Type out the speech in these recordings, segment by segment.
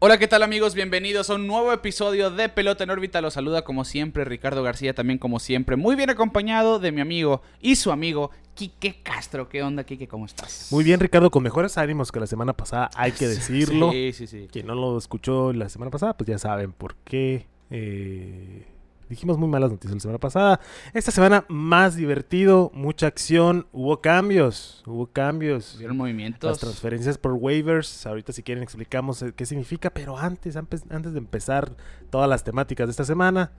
Hola, ¿qué tal amigos? Bienvenidos a un nuevo episodio de Pelota en órbita. Los saluda como siempre Ricardo García, también como siempre, muy bien acompañado de mi amigo y su amigo Quique Castro. ¿Qué onda, Quique? ¿Cómo estás? Muy bien, Ricardo, con mejores ánimos que la semana pasada, hay que decirlo. Sí, sí, sí. Quien no lo escuchó la semana pasada, pues ya saben por qué. Eh, dijimos muy malas noticias la semana pasada. Esta semana más divertido, mucha acción, hubo cambios, hubo cambios. ¿Vieron movimientos? Las transferencias por waivers, ahorita si quieren explicamos eh, qué significa, pero antes, antes de empezar todas las temáticas de esta semana,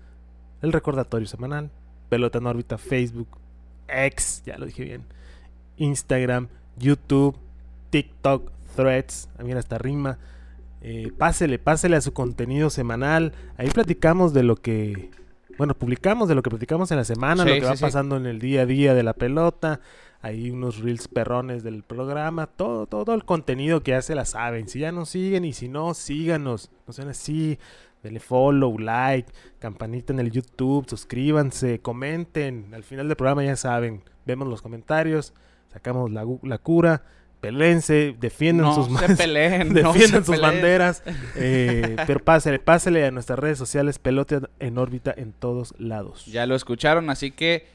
el recordatorio semanal, pelota en órbita, Facebook, X, ya lo dije bien, Instagram, YouTube, TikTok, Threads, a mí esta rima. Eh, pásele, pásele a su contenido semanal. Ahí platicamos de lo que, bueno, publicamos de lo que platicamos en la semana, Sí, lo que sí, va sí. pasando en el día a día de la pelota. Hay unos reels perrones del programa, todo, todo el contenido que ya se la saben. Si ya nos siguen y si no, síganos. No sean así. Denle follow, like, campanita en el YouTube, suscríbanse, comenten. Al final del programa ya saben, vemos los comentarios, sacamos la, la cura, pelense, defiendan no sus se peleen, no Defiendan se sus peleen. banderas. eh, pero pásele, pásele a nuestras redes sociales, pelote en órbita en todos lados. Ya lo escucharon, así que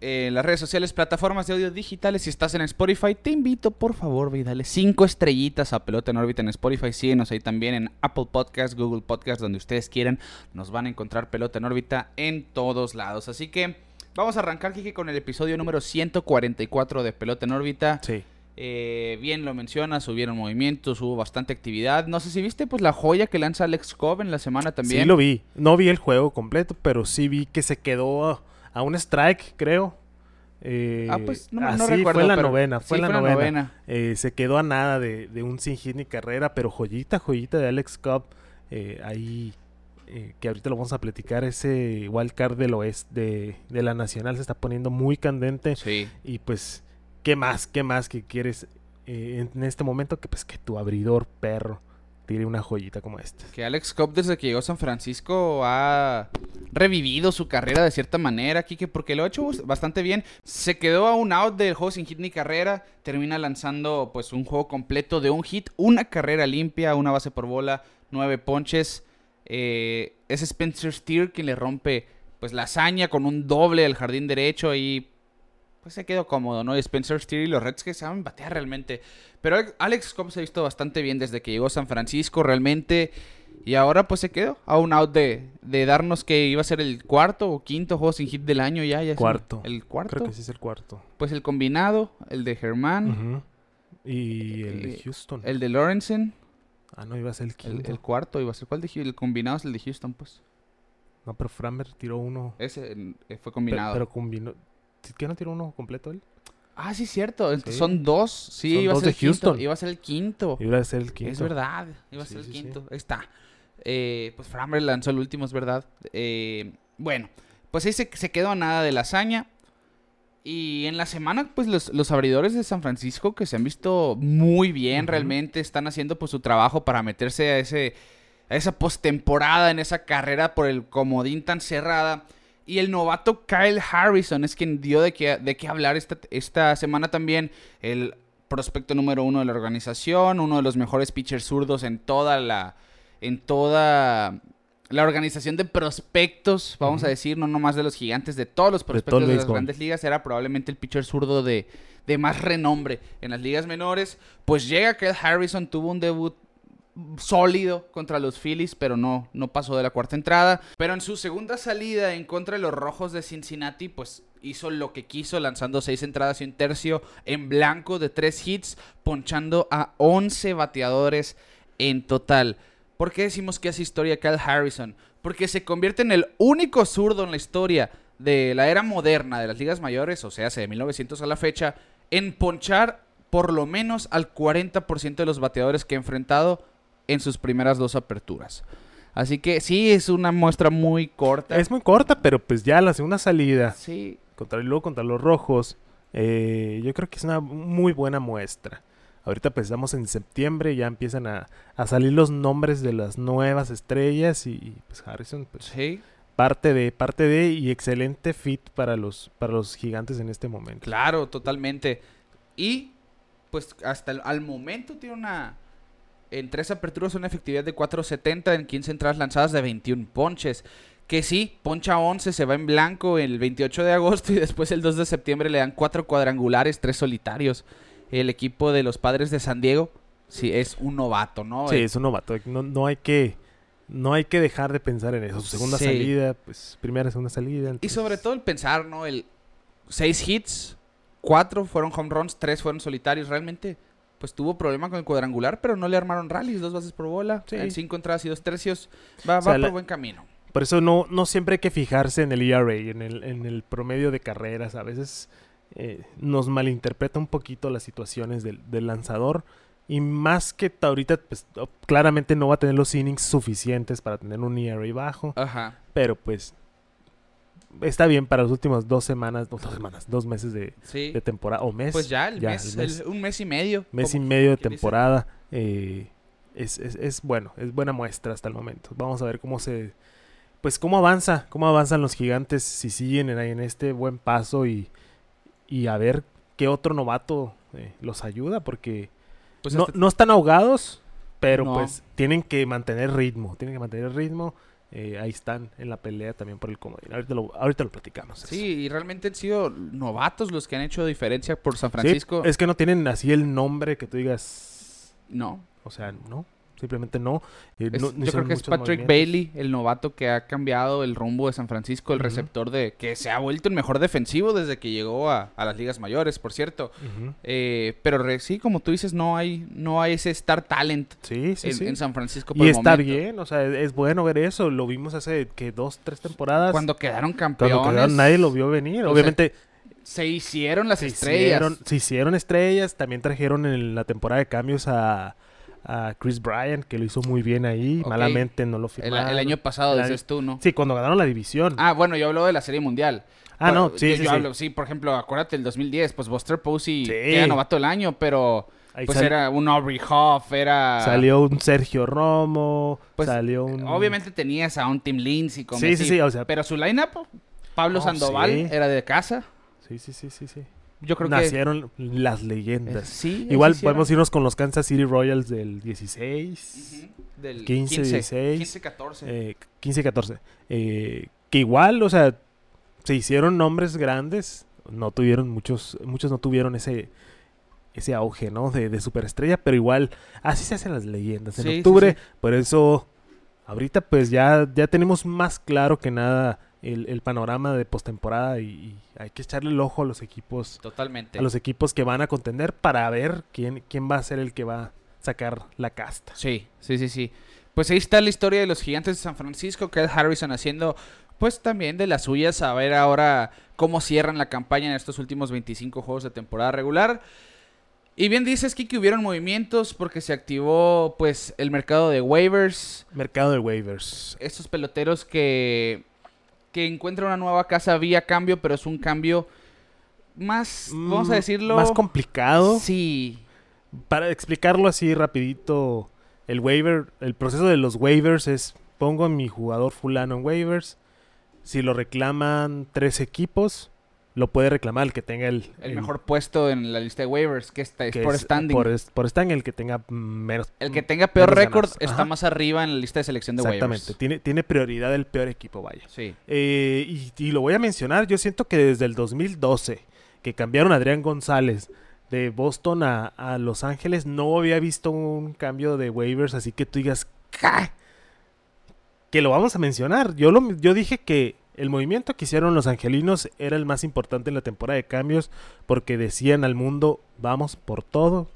eh, en las redes sociales, plataformas de audio digitales, si estás en Spotify, te invito por favor, ve y dale cinco estrellitas a Pelota en órbita en Spotify. Síguenos ahí también en Apple Podcast, Google Podcast, donde ustedes quieran. Nos van a encontrar Pelota en órbita en todos lados. Así que vamos a arrancar, Kike, con el episodio número 144 de Pelota en órbita. Sí. Eh, bien lo mencionas, hubieron movimientos, hubo bastante actividad. No sé si viste pues la joya que lanza Alex Cobb en la semana también. Sí lo vi. No vi el juego completo, pero sí vi que se quedó a, un strike, creo. Eh, Ah, pues no, ah, no recuerdo. Fue la pero- novena, fue sí, la novena. Eh, se quedó a nada de, de un sin hit ni carrera, pero joyita, joyita de Alex Cobb. eh, ahí, eh, que ahorita lo vamos a platicar, ese wild card del oeste de, de la Nacional se está poniendo muy candente. Sí. Y pues, ¿qué más? ¿Qué más que quieres eh, en este momento? Que pues que tu abridor perro tire una joyita como esta. Que Alex Cobb desde que llegó a San Francisco ha revivido su carrera de cierta manera, Kike, porque lo ha hecho bastante bien. Se quedó a un out del juego sin hit ni carrera, termina lanzando pues un juego completo de un hit, una carrera limpia, una base por bola, nueve ponches. Eh, es Spencer Steer quien le rompe pues la hazaña con un doble al jardín derecho y pues se quedó cómodo, ¿no? Y Spencer Steer y los Reds que saben batear realmente. Pero Alex- Cobb se ha visto bastante bien desde que llegó a San Francisco realmente. Y ahora pues se quedó a un out de, de darnos que iba a ser el cuarto o quinto juego sin hit del año ya. ya Cuarto. El, el cuarto. Creo que sí es el cuarto. Pues el combinado, el de Germán, Ujú. Y el de Houston. el de Lorenzen, Ah, no, iba a ser el quinto. el cuarto iba a ser. ¿Cuál de Houston? El combinado es el de Houston, pues. No, pero Framber tiró uno. Ese eh, fue combinado. Pero, combinó. ¿Sí ¿Qué no tiró uno completo él? ah, sí, cierto. Sí. Son dos. Sí, Son iba dos a ser de el quinto. Houston. Iba a ser el quinto. Iba a ser el quinto. Es verdad, iba a Sí, ser el sí, quinto. Ahí está. Eh, pues Framber lanzó el último, es verdad. Eh, bueno, pues ahí se, se quedó a nada de la hazaña. Y en la semana, pues los, los abridores de San Francisco, que se han visto muy bien realmente, están haciendo pues su trabajo para meterse a ese a esa postemporada, en esa carrera por el comodín tan cerrada. Y el novato Kyle Harrison es quien dio de qué, de qué hablar esta, esta semana también. El prospecto número uno de la organización, uno de los mejores pitchers zurdos en toda la, en toda la organización de prospectos, vamos a decir, no nomás de los gigantes, de todos los prospectos de, las grandes ligas, era probablemente el pitcher zurdo de, de más renombre en las ligas menores. Pues llega Kyle Harrison, tuvo un debut sólido contra los Phillies, pero no, no pasó de la cuarta entrada. Pero en su segunda salida en contra de los Rojos de Cincinnati, pues hizo lo que quiso, lanzando seis entradas y un tercio en blanco de tres hits, ponchando a 11 bateadores en total. ¿Por qué decimos que hace historia Kyle Harrison? Porque se convierte en el único zurdo en la historia de la era moderna de las ligas mayores, o sea, hace de 1900 a la fecha, en ponchar por lo menos al 40% de los bateadores que ha enfrentado en sus primeras dos aperturas. Así que sí, es una muestra muy corta. Es muy corta, pero pues ya la segunda salida Sí, contra, y luego contra los rojos, eh, yo creo que es una muy buena muestra. Ahorita pues estamos en septiembre, ya empiezan a, a salir los nombres de las nuevas estrellas y, y, pues Harrison pues, Sí, parte de parte de y excelente fit para los para los gigantes en este momento. claro, totalmente. Y pues hasta el, al momento tiene una en tres aperturas una efectividad de 4.70 en 15 entradas lanzadas de 21 ponches. Que sí, poncha 11, se va en blanco el 28 de agosto y después el 2 de septiembre le dan cuatro cuadrangulares, tres solitarios. El equipo de los padres de San Diego, sí, es un novato, ¿no? Sí, Eh, es un novato. No, no hay que no hay que dejar de pensar en eso. Su segunda Sí. salida, pues primera, segunda salida. Y sobre todo el pensar, ¿no? El seis hits, cuatro fueron home runs, tres fueron solitarios. Realmente, pues tuvo problema con el cuadrangular, pero no le armaron rallies, dos bases por bola, Sí. en cinco entradas y dos tercios. Va, O sea, va la- por buen camino. Por eso no, no siempre hay que fijarse en el ERA, en el, en el promedio de carreras. A veces eh, nos malinterpreta un poquito las situaciones del, del lanzador. Y más que ta- ahorita, pues claramente no va a tener los innings suficientes para tener un ERA bajo. Ajá. Pero pues está bien para las últimas dos semanas, no, dos semanas, dos meses de, Sí. de temporada. O mes. Pues ya, el ya, mes, el mes. el- un mes y medio. mes y medio de temporada. eh, es, es- es bueno, es buena muestra hasta el momento. Vamos a ver cómo se. Pues cómo avanza, cómo avanzan los gigantes si siguen en, en este buen paso y, y a ver qué otro novato eh, los ayuda, porque Pues no, no están ahogados, pero No. pues tienen que mantener ritmo, tienen que mantener ritmo. Eh, ahí están en la pelea también por el comodín. Ahorita lo, ahorita lo platicamos. eso. Sí, y realmente han sido novatos los que han hecho diferencia por San Sí, Francisco. es que no tienen así el nombre que tú digas. No. O sea, no. Simplemente no. eh, Es- no- yo creo que es Patrick. Bailey, el novato que ha cambiado el rumbo de San Francisco, el receptor de que se ha vuelto el mejor defensivo desde que llegó a, a las ligas mayores, por cierto. Eh, pero re- sí, como tú dices, no hay, no hay ese star talent Sí, sí, en, sí. en San Francisco. por Y el está momento. bien, o sea, es, es bueno ver eso. Lo vimos hace que dos, tres temporadas. Cuando quedaron Cuando campeones, quedaron, nadie lo vio venir. Obviamente se hicieron las se estrellas. hicieron, se hicieron estrellas. También trajeron en la temporada de cambios a, a Chris Bryant, que lo hizo muy bien ahí. Malamente no lo el, firmaron. el año pasado, El año- dices tú, ¿no? Sí, cuando ganaron la división. Ah, bueno, yo hablo de la Serie Mundial. Ah, no, sí, yo, sí, yo sí. hablo, sí, por ejemplo, acuérdate el 2010, pues Buster Posey Sí. queda novato del año, pero Ahí pues sal- era un Aubrey Hoff, era... Salió un Sergio Romo, Pues, salió un... Obviamente tenías a un Tim Lindsay como Sí, sí, sí, o sea- pero su lineup, Pablo Oh, Sandoval era de casa. Sí, sí, sí, sí, sí. Yo creo Nacieron las que eh, leyendas. sí, Igual podemos irnos con los Kansas City Royals del 16, Ujú, del 15, 16, 15, 14. eh, 15, 14. eh, que igual, o sea, se hicieron nombres grandes. No tuvieron muchos, muchos no tuvieron ese ese auge, ¿no? De, de superestrella, pero igual así se hacen las leyendas. En Sí, sí, octubre, sí. por eso ahorita pues ya, ya tenemos más claro que nada el, el panorama de postemporada y, y hay que echarle el ojo a los equipos Totalmente. a los equipos que van a contender para ver quién, quién va a ser el que va a sacar la casta. Sí, sí, sí, sí. Pues ahí está la historia de los gigantes de San Francisco, que Harrison haciendo pues también de las suyas, a ver ahora cómo cierran la campaña en estos últimos 25 juegos de temporada regular. Y bien dices, Kiki, hubieron movimientos porque se activó pues el mercado de waivers. Mercado de waivers. Estos peloteros que, que encuentran una nueva casa vía cambio, pero es un cambio más, vamos a Mm, decirlo... Más complicado. Sí, Para explicarlo así rapidito, el waiver, el proceso de los waivers es pongo a mi jugador fulano en waivers. Si lo reclaman tres equipos, lo puede reclamar el que tenga el, el mejor puesto en la lista de waivers, que está, es que por es- standing. Por, por standing, el que tenga menos. El que tenga peor récord está más arriba en la lista de selección de Exactamente. waivers. Tiene, tiene prioridad el peor equipo, vaya. Sí. Eh, y, y lo voy a mencionar, yo siento que desde el 2012, que cambiaron a Adrián González de Boston a, a Los Ángeles, no había visto un cambio de waivers, así que tú digas, "¿Qué?". que lo vamos a mencionar. Yo, lo, yo dije que el movimiento que hicieron los angelinos era el más importante en la temporada de cambios, porque decían al mundo, vamos por todo,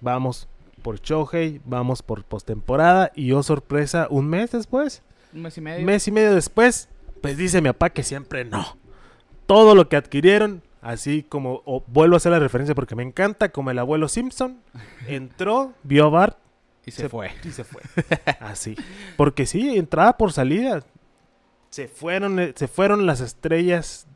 vamos por Shohei, vamos por postemporada, y oh sorpresa, un mes después. Un mes y medio. Mes y medio después, pues dice mi papá que siempre no. Todo lo que adquirieron, así como, o vuelvo a hacer la referencia porque me encanta, como el abuelo Simpson, entró, vio a Bart y se, se- fue. y se fue. Así. Porque sí, entrada por salida. Se fueron, eh, se fueron las estrellas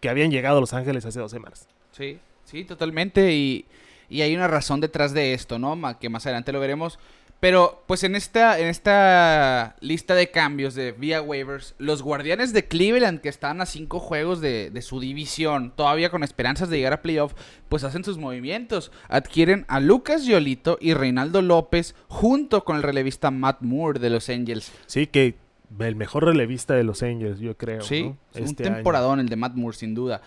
que habían llegado a Los Ángeles hace dos semanas. Sí, sí, totalmente. Y, Y hay una razón detrás de esto, ¿no? Que más adelante lo veremos. Pero, pues en esta, en esta lista de cambios de vía waivers, los guardianes de Cleveland, que están a cinco juegos de, de su división, todavía con esperanzas de llegar a playoff, pues hacen sus movimientos. Adquieren a Lucas Yolito y Reinaldo López junto con el relevista Matt Moore de los Angels. Sí, que el mejor relevista de los Angels, yo creo. Sí, ¿no? es un Este año. temporadón el de Matt Moore, sin duda.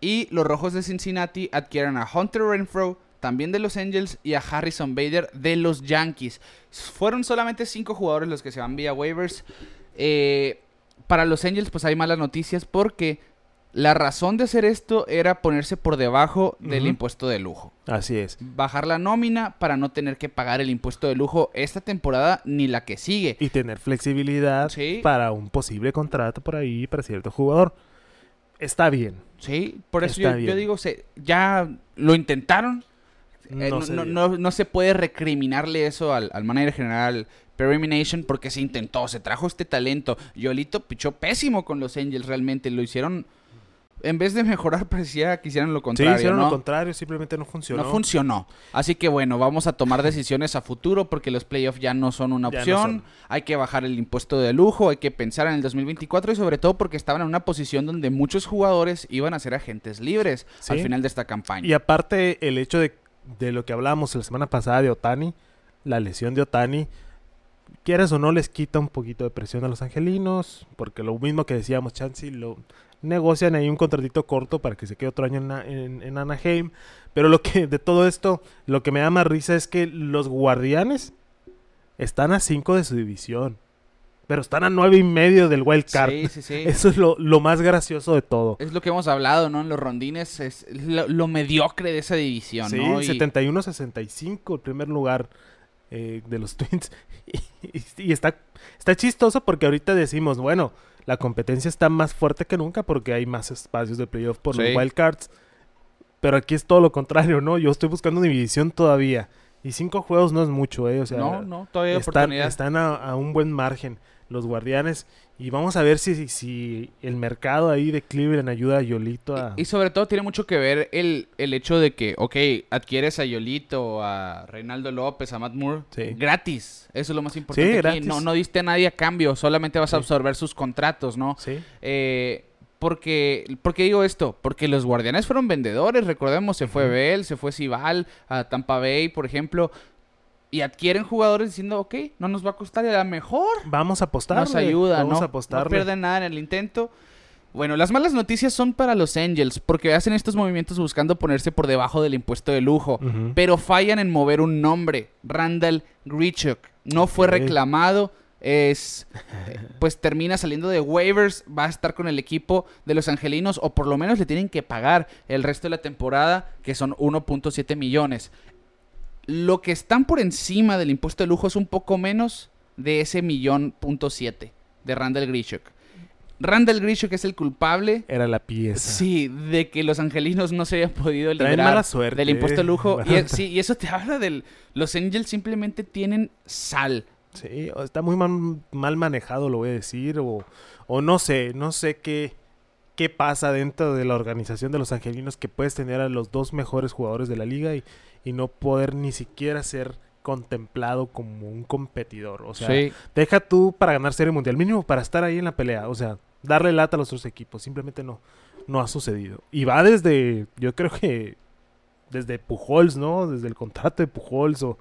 Y los Rojos de Cincinnati adquieren a Hunter Renfro, también de los Angels, y a Harrison Bader de los Yankees. Fueron solamente cinco jugadores los que se van vía waivers. Eh, para los Angels, pues hay malas noticias porque la razón de hacer esto era ponerse por debajo del impuesto de lujo. Así es. Bajar la nómina para no tener que pagar el impuesto de lujo esta temporada ni la que sigue. Y tener flexibilidad Sí. para un posible contrato por ahí para cierto jugador. Está bien. Sí, por eso yo, digo, se, ya lo intentaron. Eh, No no, se no- no- no se puede recriminarle eso al, al manager general Perry Mination porque se intentó, se trajo este talento. Yolito pichó pésimo con los Angels realmente, lo hicieron... En vez de mejorar, parecía que hicieran lo Sí, contrario, hicieron ¿no? lo contrario, simplemente no funcionó. No funcionó. Así que bueno, vamos a tomar decisiones a futuro porque los playoffs ya no son una no opción. son. Hay que bajar el impuesto de lujo, hay que pensar en el 2024 y sobre todo porque estaban en una posición donde muchos jugadores iban a ser agentes libres al Sí. final de esta campaña. Y aparte, el hecho de, de lo que hablábamos la semana pasada de Otani, la lesión de Otani, quieras o no, les quita un poquito de presión a los angelinos, porque lo mismo que decíamos, Chansey, lo negocian ahí un contratito corto para que se quede otro año en, en- en Anaheim. Pero lo que de todo esto, lo que me da más risa es que los guardianes están a 5 de su división, pero están a nueve y medio del wild card. Sí, sí, sí. Eso es lo, lo más gracioso de todo. Es lo que hemos hablado, ¿no? En los rondines es lo, lo mediocre de esa división, Sí, ¿no? Y- 71-65 el primer lugar eh, de los Twins. Y, y- y está, está chistoso porque ahorita decimos, bueno, la competencia está más fuerte que nunca porque hay más espacios de playoff por Sí. los wildcards. Pero aquí es todo lo contrario, ¿no? Yo estoy buscando una división todavía. Y cinco juegos no es mucho, ¿eh? O sea, no, no, todavía hay están, oportunidad. están a, a un buen margen los guardianes. Y vamos a ver si, si, si el mercado ahí de Cleveland ayuda a Yolito a... Y, y sobre todo tiene mucho que ver el, el hecho de que, ok, adquieres a Yolito, a Reinaldo López, a Matt Moore, Sí. gratis. Eso es lo más importante. Sí, aquí. gratis. No, no diste a nadie a cambio, solamente vas a absorber sus contratos, ¿no? Sí. Eh, porque, ¿Por qué digo esto? Porque los guardianes fueron vendedores, recordemos, se fue. Bell, se fue Sival, a Tampa Bay, por ejemplo, y adquieren jugadores diciendo, ok, no nos va a costar y a lo mejor Vamos a apostar. nos ayuda, Vamos ¿no? a. No pierden nada en el intento. Bueno, las malas noticias son para los Angels, porque hacen estos movimientos buscando ponerse por debajo del impuesto de lujo, pero fallan en mover un nombre, Randall Grichuk. No fue reclamado, es pues termina saliendo de waivers, va a estar con el equipo de los Angelinos o por lo menos le tienen que pagar el resto de la temporada, que son 1.7 millones. Lo que están por encima del impuesto de lujo es un poco menos de ese millón punto siete de Randall Grichuk. Randall Grichuk es el culpable, Era la pieza. sí, de que los angelinos no se hayan podido mala suerte. del impuesto de lujo. Y, es- sí, y eso te habla del... Los Angels simplemente tienen sal. Sí, está muy mal, mal manejado, lo voy a decir. O, o no sé, no sé qué, qué pasa dentro de la organización de los angelinos que puedes tener a los dos mejores jugadores de la liga y, y no poder ni siquiera ser contemplado como un competidor. O sea, sí. deja tú para ganar Serie Mundial, mínimo para estar ahí en la pelea. O sea, darle lata a los otros equipos. Simplemente no, no ha sucedido. Y va desde, yo creo que desde Pujols, ¿no? Desde el contrato de Pujols. O,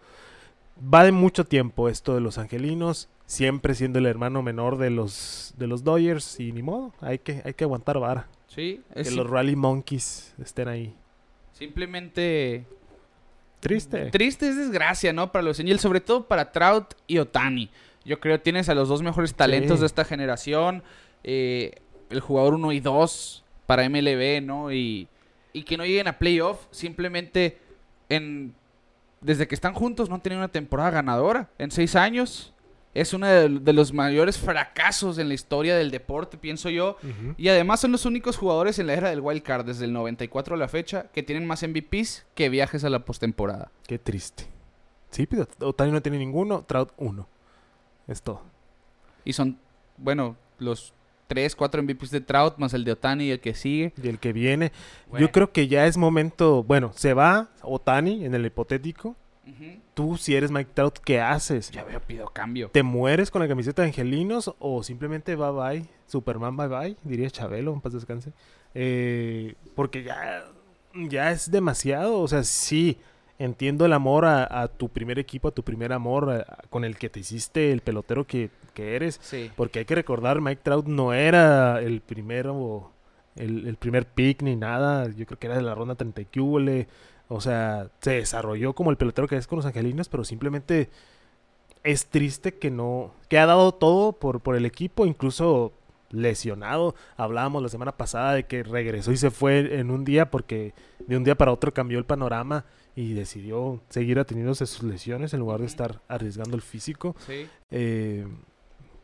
va de mucho tiempo esto de los angelinos. Siempre siendo el hermano menor de los, de los Dodgers. Y ni modo, hay que, hay que aguantar vara. Sí, Que es los Rally Monkeys estén ahí. simplemente Triste. Triste es desgracia, ¿no? Para los Angels, sobre todo para Trout y Otani. Yo creo que tienes a los dos mejores talentos Sí. de esta generación. eh, el jugador 1 y 2 para MLB, ¿no? Y, y que no lleguen a playoff simplemente en... Desde que están juntos no han tenido una temporada ganadora en seis años. Es uno de, de los mayores fracasos en la historia del deporte, pienso yo. Y además son los únicos jugadores en la era del Wild Card desde el 94 a la fecha que tienen más MVPs que viajes a la postemporada. Qué triste. Sí, pero Otani no tiene ninguno, Trout uno. Es todo. Y son, bueno, los 3, 4 MVPs de Trout, más el de Otani y el que sigue. Y el que viene. Bueno. Yo creo que ya es momento. Bueno, se va Otani en el hipotético. Tú, si eres Mike Trout, ¿qué haces? Ya veo, pido cambio. ¿Te mueres con la camiseta de Angelinos o simplemente bye bye? Superman bye bye, diría Chabelo, en paz descanse. Eh, porque ya, ya es demasiado. O sea, sí, entiendo el amor a, a tu primer equipo, a tu primer amor, a- a- con el que te hiciste el pelotero que, que eres. Sí. Porque hay que recordar, Mike Trout no era el primero, el, el primer pick ni nada. Yo creo que era de la ronda 30 y. O sea, se desarrolló como el pelotero que es con los angelinos, pero simplemente es triste que no, que ha dado todo por, por el equipo, incluso lesionado. Hablábamos la semana pasada de que regresó y se fue en un día porque de un día para otro cambió el panorama y decidió seguir ateniéndose sus lesiones en lugar de estar arriesgando el físico. Sí. Eh,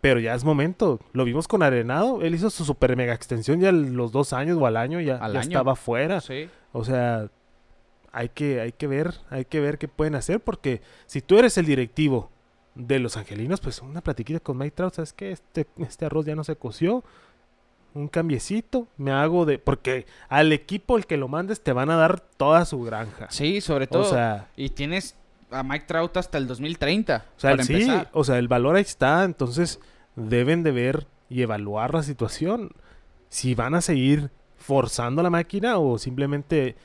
pero ya es momento. Lo vimos con Arenado. Él hizo su super mega extensión ya a los dos años o al año ya, Al ya año. estaba fuera. Sí. O sea, hay que, hay que ver, hay que ver qué pueden hacer. Porque si tú eres el directivo de los angelinos, pues una platiquita con Mike Trout, ¿sabes qué? Este, este arroz ya no se coció. Un cambiecito, me hago de. Porque al equipo el que lo mandes te van a dar toda su granja. Sí, sobre todo. O sea, y tienes a Mike Trout hasta el 2030. O sea, para sí, empezar. o sea, el valor ahí está, entonces deben de ver y evaluar la situación. Si van a seguir forzando la máquina o simplemente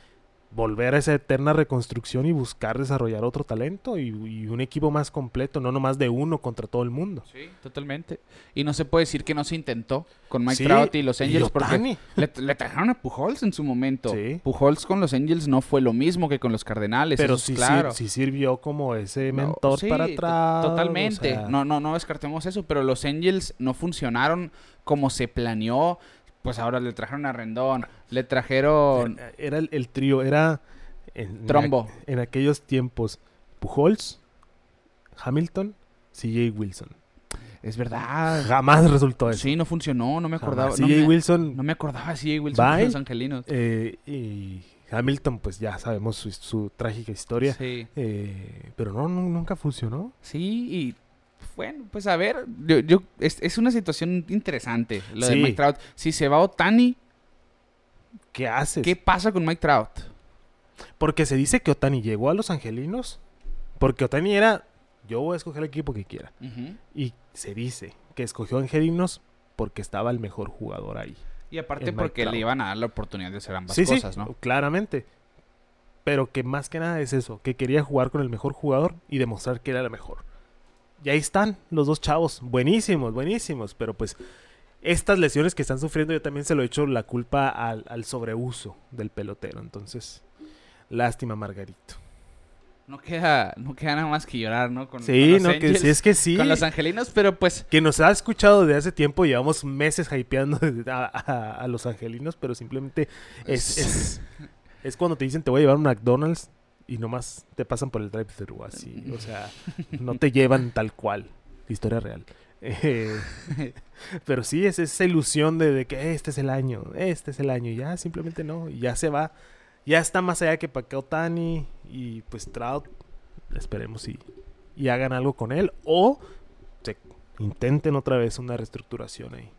volver a esa eterna reconstrucción y buscar desarrollar otro talento y, y un equipo más completo, no nomás de uno contra todo el mundo. Sí, totalmente. Y no se puede decir que no se intentó con Mike Sí, Trout y los y Angels porque Ohtani. le, le trajeron a Pujols en su momento. Sí. Pujols con los Angels no fue lo mismo que con los Cardenales. Pero sí, claro. sí, sirvió como ese No, mentor sí, para atrás. Totalmente. o sea, No, no, no descartemos eso, pero los Angels no funcionaron como se planeó. Pues ahora le trajeron a Rendón, le trajeron Era el, el trío, era... En, Trombo. en aquellos tiempos, Pujols, Hamilton, CJ Wilson. Es verdad. Jamás resultó eso. Sí, no funcionó, no me acordaba. No CJ me, Wilson no me acordaba de CJ Wilson Bye. los angelinos. eh, y Hamilton, pues ya sabemos su, su trágica historia. Sí. Eh, pero no, nu- nunca funcionó. Sí, y bueno, pues a ver, yo, yo- es, es una situación interesante lo de. Mike Trout. Si se va Otani, ¿Qué haces? ¿qué pasa con Mike Trout? Porque se dice que Otani llegó a los angelinos. Porque Otani era, yo voy a escoger el equipo que quiera. Y se dice que escogió angelinos porque estaba el mejor jugador ahí. Y aparte porque le iban a dar la oportunidad de hacer ambas sí, cosas, sí, ¿no? claramente. Pero que más que nada es eso, que quería jugar con el mejor jugador y demostrar que era el mejor. Y ahí están los dos chavos, buenísimos, buenísimos, pero pues estas lesiones que están sufriendo yo también se lo he hecho la culpa al, al sobreuso del pelotero. Entonces, lástima Margarito. No queda, no queda nada más que llorar, ¿no? Con, Sí, con los no, que sí, es que sí. Con los angelinos, pero pues Que nos ha escuchado desde hace tiempo, llevamos meses hypeando a, a- a los angelinos, pero simplemente es, es, es cuando te dicen te voy a llevar a un McDonald's y nomás te pasan por el drive-thru así. O sea, no te llevan tal cual. Historia real. Eh, pero sí, es esa ilusión de, de que este es el año, este es el año. Y ya simplemente no, y ya se va. Ya está más allá que Paco Tani y pues Trout. Esperemos y, y hagan algo con él. O se intenten otra vez una reestructuración ahí.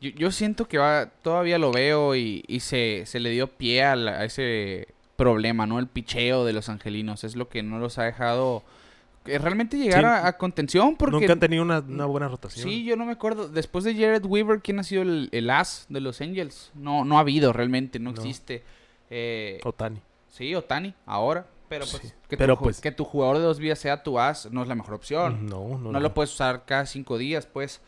yo, yo siento que va, todavía lo veo y, y se, se le dio pie a, la- a ese problema, ¿no? El picheo de los angelinos es lo que no los ha dejado eh, realmente llegar Sí. a, a contención porque Nunca han tenido una, una buena rotación. Sí, yo no me acuerdo. Después de Jared Weaver, ¿quién ha sido el, el as de los Angels? No, no ha habido realmente, no, No. existe. Eh, Otani. sí, Otani, ahora. Pero pues, Sí, que, pero tu, pues- que tu jugador de dos vías sea tu as no es la mejor opción. No, no, no, no. lo puedes usar cada cinco días, pues.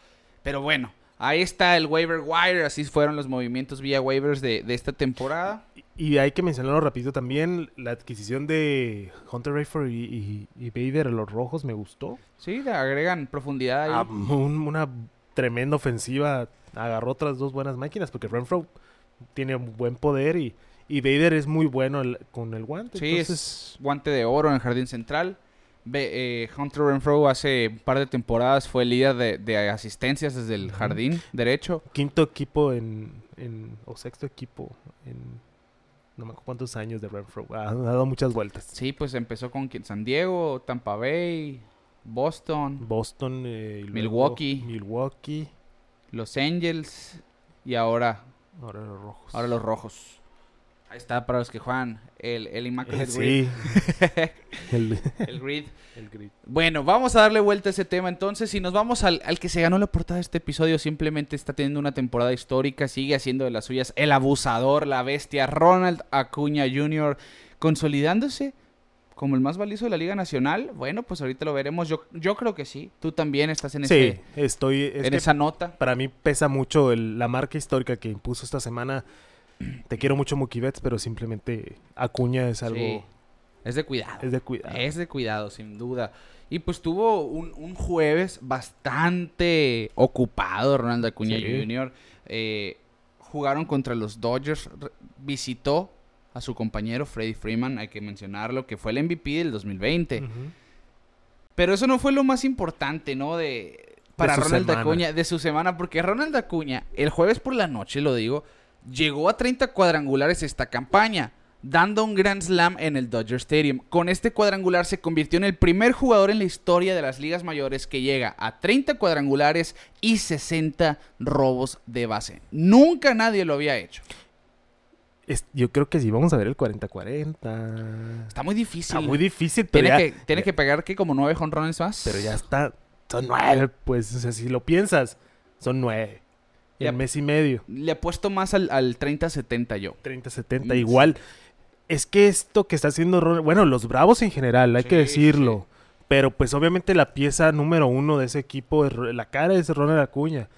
Pero bueno, ahí está el waiver wire. Así fueron los movimientos vía waivers de, de esta temporada. Y hay que mencionarlo rapidito también, la adquisición de Hunter Rayford y, y, y Bader a los rojos me gustó. Sí, le agregan profundidad ahí. Ah, un- una tremenda ofensiva, agarró otras dos buenas máquinas porque Renfro tiene un buen poder y, y Bader es muy bueno el- con el guante. Sí, entonces, es guante de oro en el jardín central. Ve- eh, Hunter Renfro hace un par de temporadas fue líder de, de asistencias desde el jardín derecho. quinto equipo en, en- o sexto equipo en no me acuerdo cuántos años de Renfro. Ha, ha dado muchas vueltas. Sí, pues empezó con San Diego, Tampa Bay, Boston. Boston, eh, y Milwaukee. Milwaukee. los Angels y ahora, Ahora los rojos. ahora los Rojos. Ahí está para los que juegan el, el Eh, Immaculate Grid. sí. el, El Grid. el grid. Bueno, vamos a darle vuelta a ese tema entonces. Si nos vamos al, al que se ganó la portada de este episodio, simplemente está teniendo una temporada histórica, sigue haciendo de las suyas el abusador, la bestia, Ronald Acuña Jr., consolidándose como el más valioso de la Liga Nacional. Bueno, pues ahorita lo veremos. Yo, yo creo que sí. Tú también estás en, Sí, ese- estoy. es en esa nota. Para mí pesa mucho el- la marca histórica que impuso esta semana. Te quiero mucho, Mookie Betts, pero simplemente Acuña es algo. Sí. Es de cuidado. Es de cuidado. Es de cuidado, sin duda. Y pues tuvo un, un jueves bastante ocupado Ronald Acuña Sí. Jr. Eh, jugaron contra los Dodgers. Visitó a su compañero Freddie Freeman, hay que mencionarlo, que fue el MVP del 2020. Ujú. Pero eso no fue lo más importante, ¿no? De para Ronald semana. Acuña, de su semana, porque Ronald Acuña, el jueves por la noche, lo digo, llegó a 30 cuadrangulares esta campaña, dando un Grand Slam en el Dodger Stadium. Con este cuadrangular se convirtió en el primer jugador en la historia de las ligas mayores que llega a 30 cuadrangulares y 60 robos de base. Nunca nadie lo había hecho. Yo creo que sí, vamos a ver el 40-40. Está muy difícil. Está muy difícil, pero. Tiene, que, tiene que pegar que como 9 jonrones más. Pero ya está. Son 9, pues. O si lo piensas, son 9. En mes y medio. Le apuesto más al, al 30-70 yo. 30-70, mm, igual. Es que esto que está haciendo Ronald, bueno, los Bravos en general, hay que decirlo. Pero pues obviamente la pieza número uno de ese equipo, la cara es Ronald Acuña.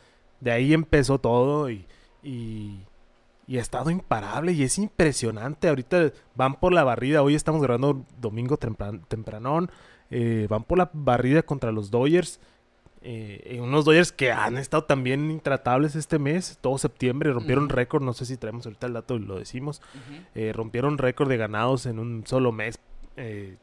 De ahí empezó todo y, y, ha estado imparable y es impresionante. Ahorita van por la barrida, hoy estamos grabando domingo tempran, tempranón, eh, van por la barrida contra los Dodgers eh, en unos Dodgers que han estado también intratables este mes. Todo septiembre rompieron récord. No sé si traemos ahorita el dato y lo decimos. Eh, rompieron récord de ganados en un solo mes. Eh,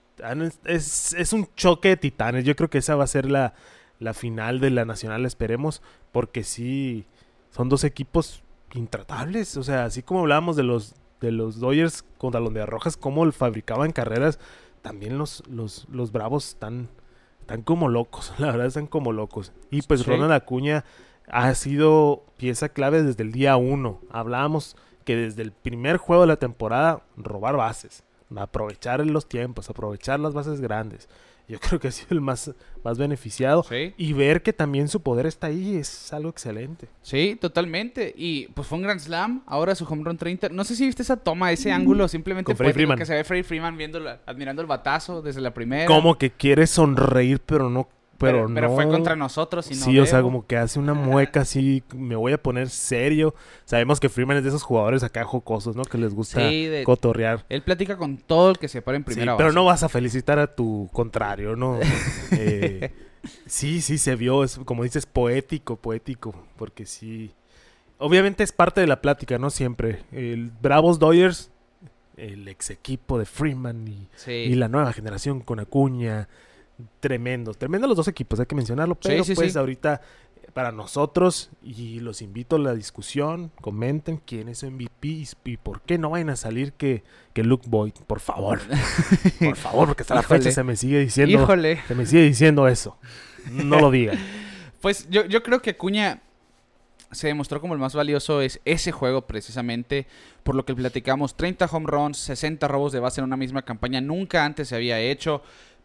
es, es un choque de titanes. Yo creo que esa va a ser la, la final de la nacional, esperemos. Porque sí, son dos equipos intratables. O sea, así como hablábamos de los, de los Dodgers contra los de Rojas, cómo fabricaban carreras, también los, los, los Bravos están, están como locos. La verdad, están como locos. Y pues Sí. Ronald Acuña ha sido pieza clave desde el día uno. Hablábamos que desde el primer juego de la temporada, robar bases, aprovechar los tiempos, aprovechar las bases grandes. Yo creo que ha sido el más, más beneficiado. Sí. Y ver que también su poder está ahí es algo excelente. Sí, totalmente. Y pues fue un Grand Slam. Ahora su home run 30. No sé si viste esa toma, ese ángulo simplemente Con Freeman. que se ve Freddie Freeman viendo admirando el batazo desde la primera. Como que quiere sonreír, pero no. Pero, Pero, pero no. fue contra nosotros y no sí, o sea, como que hace una mueca así, me voy a poner serio. Sabemos que Freeman es de esos jugadores acá jocosos, ¿no? Que les gusta Sí, de- cotorrear. Él platica con todo el que se para en Sí, primera pero base. no vas a felicitar a tu contrario, ¿no? Eh, sí, sí, se vio, es, como dices, poético, poético, porque sí. Obviamente es parte de la plática, ¿no? Siempre. El Bravos Dodgers, el ex equipo de Freeman y, Sí. y la nueva generación con Acuña. Tremendo, tremendo los dos equipos, hay que mencionarlo. Pero sí, pues sí. ahorita, para nosotros, y los invito a la discusión, comenten quién es MVP y, por qué no vayan a salir que, que Luke Boyd, por favor. por favor, porque hasta la fecha se me sigue diciendo, Híjole. se me sigue diciendo eso. No lo digan. Pues yo, yo creo que Acuña se demostró como el más valioso es ese juego precisamente por lo que platicamos 30 home runs 60 robos de base en una misma campaña nunca antes se había hecho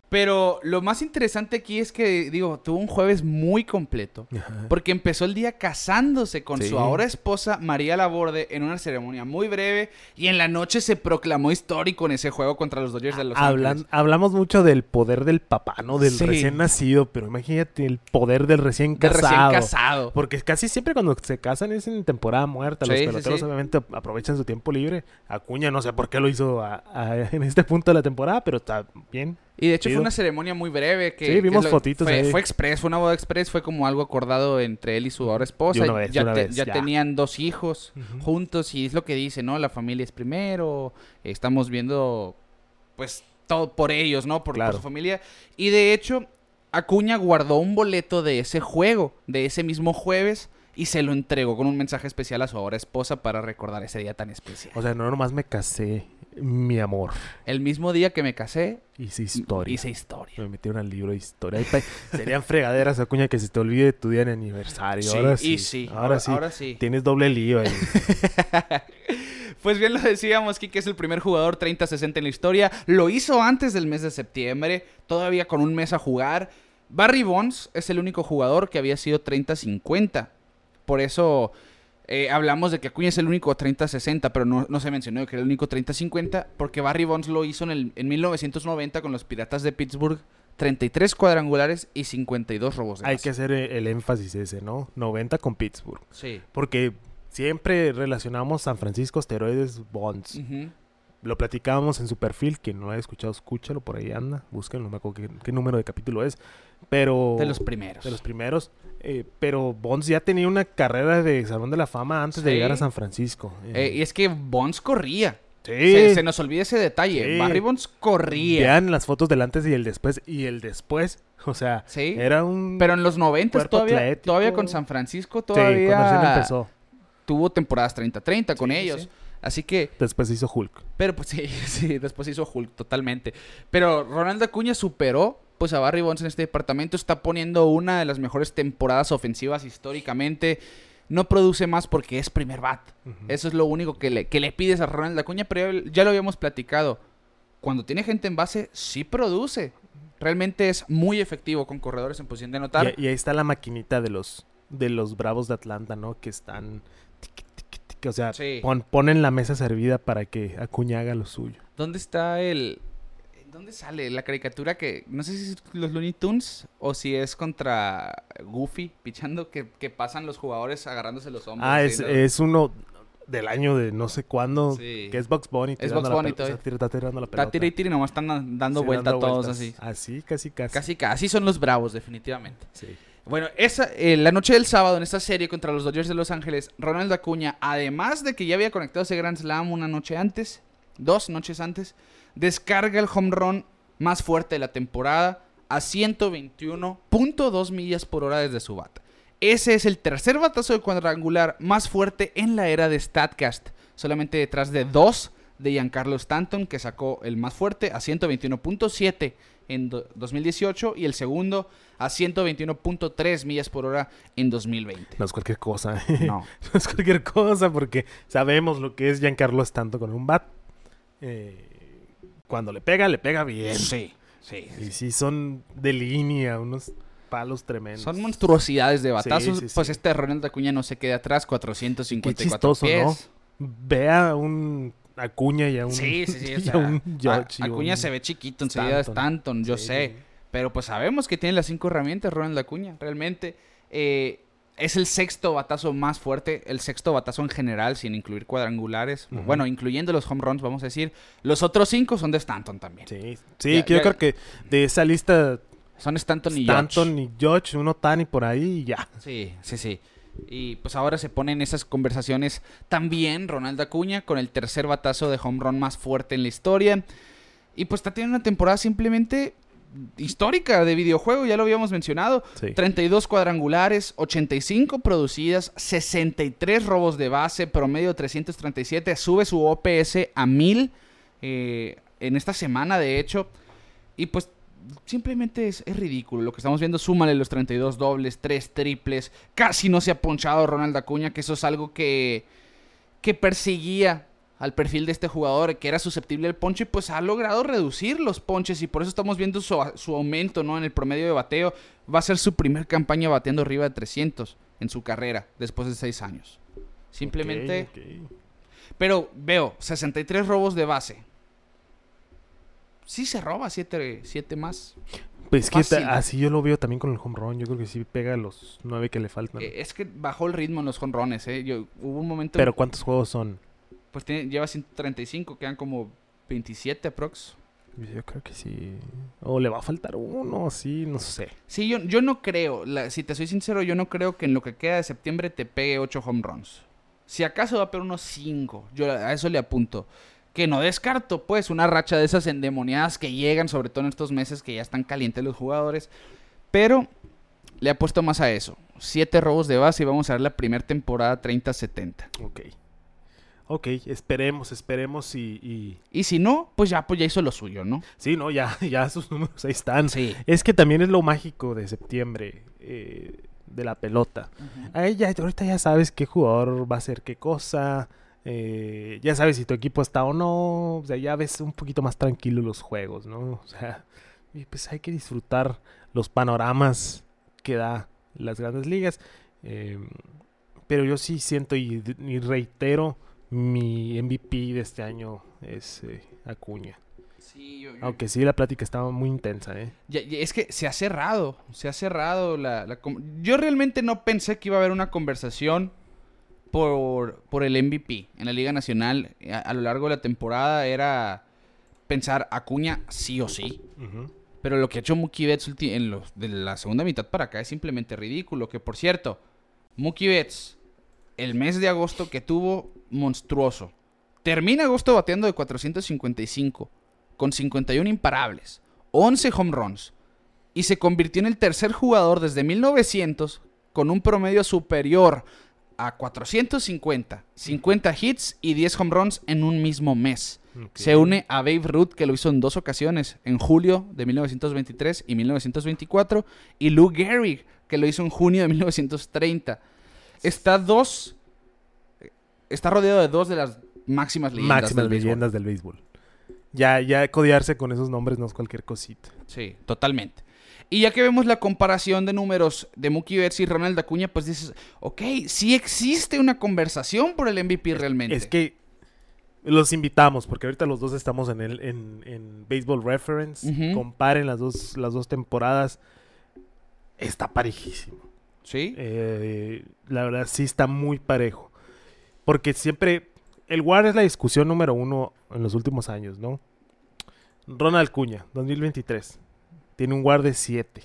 pero lo más interesante aquí es que digo tuvo un jueves muy completo porque empezó el día casándose con Sí. su ahora esposa María Laborde en una ceremonia muy breve y en la noche se proclamó histórico en ese juego contra los Dodgers de Los Ángeles. hablamos mucho del poder del papá, ¿no? Del Sí. recién nacido, pero imagínate el poder del recién casado. recién casado. Porque casi siempre cuando se casan es en temporada muerta. Los Sí, peloteros obviamente aprovechan su tiempo libre. Acuña no sé por qué lo hizo a- a- en este punto de la temporada, pero está bien. Y de hecho fue una ceremonia muy breve. Que, Sí, que vimos lo- fotitos fue, ahí. fue express, fue una boda express, fue como algo acordado entre él y su ahora esposa. Una vez, ya una te- vez, ya ya. tenían dos hijos juntos y es lo que dice, ¿no? La familia es primero, estamos viendo pues todo por ellos, ¿no? Por, su familia. Y de hecho, Acuña guardó un boleto de ese juego, de ese mismo jueves. Y se lo entregó con un mensaje especial a su ahora esposa para recordar ese día tan especial. O sea, no nomás me casé, mi amor. El mismo día que me casé, Hice historia. hice historia. Me metieron al libro de historia. Serían fregaderas, Acuña, que se te olvide tu día de aniversario. Sí, ahora sí. y sí, Ahora, sí. ahora sí. Tienes doble lío ahí. Pues bien lo decíamos, Kike es el primer jugador 30-60 en la historia. Lo hizo antes del mes de septiembre, todavía con un mes a jugar. Barry Bonds es el único jugador que había sido 30-50. Por eso eh, hablamos de que Acuña es el único 30-60, pero no, no se mencionó que era el único 30-50, porque Barry Bonds lo hizo en, el, en 1990 con los Piratas de Pittsburgh. 33 cuadrangulares y 52 robos de Hay que hacer eh, el énfasis ese, ¿no? 90 con Pittsburgh. Sí. Porque siempre relacionamos San Francisco Asteroides Bonds. Ujú. Lo platicábamos en su perfil. Quien no lo haya escuchado, escúchalo. Por ahí anda. Búsquenlo. No me acuerdo qué, qué número de capítulo es. Pero... De los primeros. de los primeros. Eh, pero Bonds ya tenía una carrera de Salón de la Fama antes de llegar a San Francisco. Eh, y es que Bonds corría. sí. Se, se nos olvida ese detalle. Sí. Barry Bonds corría. Vean las fotos del antes y el después. Y el después, o sea, Sí. era un... Pero en los 90 Cuerpo todavía, atlético. todavía con San Francisco Sí, cuando todavía empezó. tuvo temporadas 30-30 con ellos. sí. Así que, Después hizo Hulk. pero pues sí, sí, después hizo Hulk totalmente. Pero Ronald Acuña superó pues a Barry Bonds en este departamento. Está poniendo una de las mejores temporadas ofensivas históricamente. No produce más porque es primer bat. Eso es lo único que le, que le pides a Ronald Acuña, pero ya, lo habíamos platicado. Cuando tiene gente en base, sí produce. Realmente es muy efectivo con corredores en posición de anotar. Y, y ahí está la maquinita de los de los Bravos de Atlanta, ¿no? Que están... O sea, Sí. pon- ponen la mesa servida para que Acuña haga lo suyo. ¿Dónde está el... ¿Dónde sale la caricatura que... No sé si es los Looney Tunes o si es contra Goofy pichando que, que pasan los jugadores agarrándose los hombros. Ah, es, no- es uno del año de no sé cuándo. Sí. Que es Bugs Bunny. Es Bugs Bunny está tirando la pelota. Está tira y tira y nomás están dando Sí, vuelta dando todos vueltas. así. Así, casi, casi. Casi casi son los bravos, definitivamente. Sí. Bueno, esa, eh, la noche del sábado en esta serie contra los Dodgers de Los Ángeles, Ronald Acuña, además de que ya había conectado ese Grand Slam una noche antes, dos noches antes, descarga el home run más fuerte de la temporada a 121.2 millas por hora desde su bata. Ese es el tercer batazo de cuadrangular más fuerte en la era de StatCast, solamente detrás de dos de Giancarlo Stanton, que sacó el más fuerte a 121.7 en do- 2018 y el segundo a 121.3 millas por hora en 2020. No es cualquier cosa. No. no es cualquier cosa porque sabemos lo que es Giancarlo Stanton con un bat. Eh, cuando le pega, le pega bien. Sí, sí. Y sí, son de línea, unos palos tremendos. Son monstruosidades de batazos. sí, sí. Pues este Ronald Acuña no se queda atrás, 454 Qué chistoso, pies. Ve a un Acuña y a un, Sí, sí, sí. o sea, un a- Acuña un- se ve chiquito enseguida Stanton. Stanton, yo sé. Pero pues sabemos que tiene las cinco herramientas Ronald Acuña. Realmente eh, es el sexto batazo más fuerte, el sexto batazo en general, sin incluir cuadrangulares. Bueno, incluyendo los home runs, vamos a decir. Los otros cinco son de Stanton también. Sí, sí Ya- yo ya- creo que de esa lista, Son Stanton y Judge. Stanton y Judge, uno Tani por ahí y ya. Sí, sí, sí. Y pues ahora se ponen esas conversaciones también Ronald Acuña con el tercer batazo de home run más fuerte en la historia. Y pues está teniendo una temporada simplemente histórica de videojuego, ya lo habíamos mencionado. Sí. 32 cuadrangulares, 85 producidas, 63 robos de base, promedio 337, sube su OPS a 1000 eh, en esta semana de hecho. Y pues simplemente es, es ridículo lo que estamos viendo. Súmale los 32 dobles, 3 triples, casi no se ha ponchado Ronald Acuña, que eso es algo que, que perseguía al perfil de este jugador que era susceptible al ponche, pues ha logrado reducir los ponches y por eso estamos viendo su, su aumento ¿no? en el promedio de bateo. Va a ser su primer campaña bateando arriba de 300 en su carrera después de 6 años. Simplemente, Ok, ok. pero veo 63 robos de base. Sí se roba 7 más. Pues que así yo lo veo también con el home run. Yo creo que sí pega los nueve que le faltan. Eh, es que bajó el ritmo en los jonrones, ¿eh? Yo, hubo un momento... Pero ¿cuántos juegos son? Pues tiene- lleva 135, quedan como 27 aprox. Yo creo que sí. O le va a faltar uno, sí, no sé. Sí, yo, yo no creo, la- si te soy sincero, yo no creo que en lo que queda de septiembre te pegue 8 home runs. Si acaso va a pegar unos 5, yo a eso le apunto. Que no descarto, pues, una racha de esas endemoniadas que llegan, sobre todo en estos meses que ya están calientes los jugadores. Pero le apuesto más a eso. 7 robos de base y vamos a ver la primera temporada 30-70. Ok. Ok, esperemos, esperemos y, y... Y si no, pues ya, pues ya hizo lo suyo, ¿no? Sí, no, ya, ya sus números ahí están. Sí. Es que también es lo mágico de septiembre, eh, de la pelota. Ahí ya, ahorita ya sabes qué jugador va a hacer qué cosa. eh, ya sabes si tu equipo está o no. O sea, ya ves un poquito más tranquilo los juegos, ¿no? O sea, pues hay que disfrutar los panoramas que da las grandes ligas. Eh, pero yo sí siento y, y reitero, mi MVP de este año es eh, Acuña. Sí, yo- yo- Aunque sí, la plática estaba muy intensa, ¿eh? Ya- ya- es que se ha cerrado, se ha cerrado la, Yo realmente no pensé que iba a haber una conversación por, por el MVP en la Liga Nacional a, a lo largo de la temporada. Era pensar Acuña sí o sí. Pero lo que ha hecho Mookie Betts en los, de la segunda mitad para acá es simplemente ridículo. Que por cierto, Mookie Betts, el mes de agosto que tuvo, monstruoso. Termina agosto bateando de 455, con 51 imparables, 11 home runs. Y se convirtió en el tercer jugador desde 1900 con un promedio superior a 450, 50 hits y 10 home runs en un mismo mes. Se une a Babe Ruth, que lo hizo en dos ocasiones, en julio de 1923 y 1924, y Lou Gehrig, que lo hizo en junio de 1930. Está dos, está rodeado de dos de las máximas leyendas máximas del béisbol. leyendas del béisbol. Ya, ya codearse con esos nombres no es cualquier cosita. Sí, totalmente. Y ya que vemos la comparación de números de Mookie Betts y Ronald Acuña, pues dices, ok, sí existe una conversación por el MVP realmente. Es que los invitamos, porque ahorita los dos estamos en el en, en Baseball Reference. Comparen las dos, las dos temporadas. Está parejísimo. Sí, Eh, la verdad sí está muy parejo. Porque siempre. El WAR es la discusión número uno en los últimos años, ¿no? Ronald Cuña, 2023. Tiene un WAR de 7.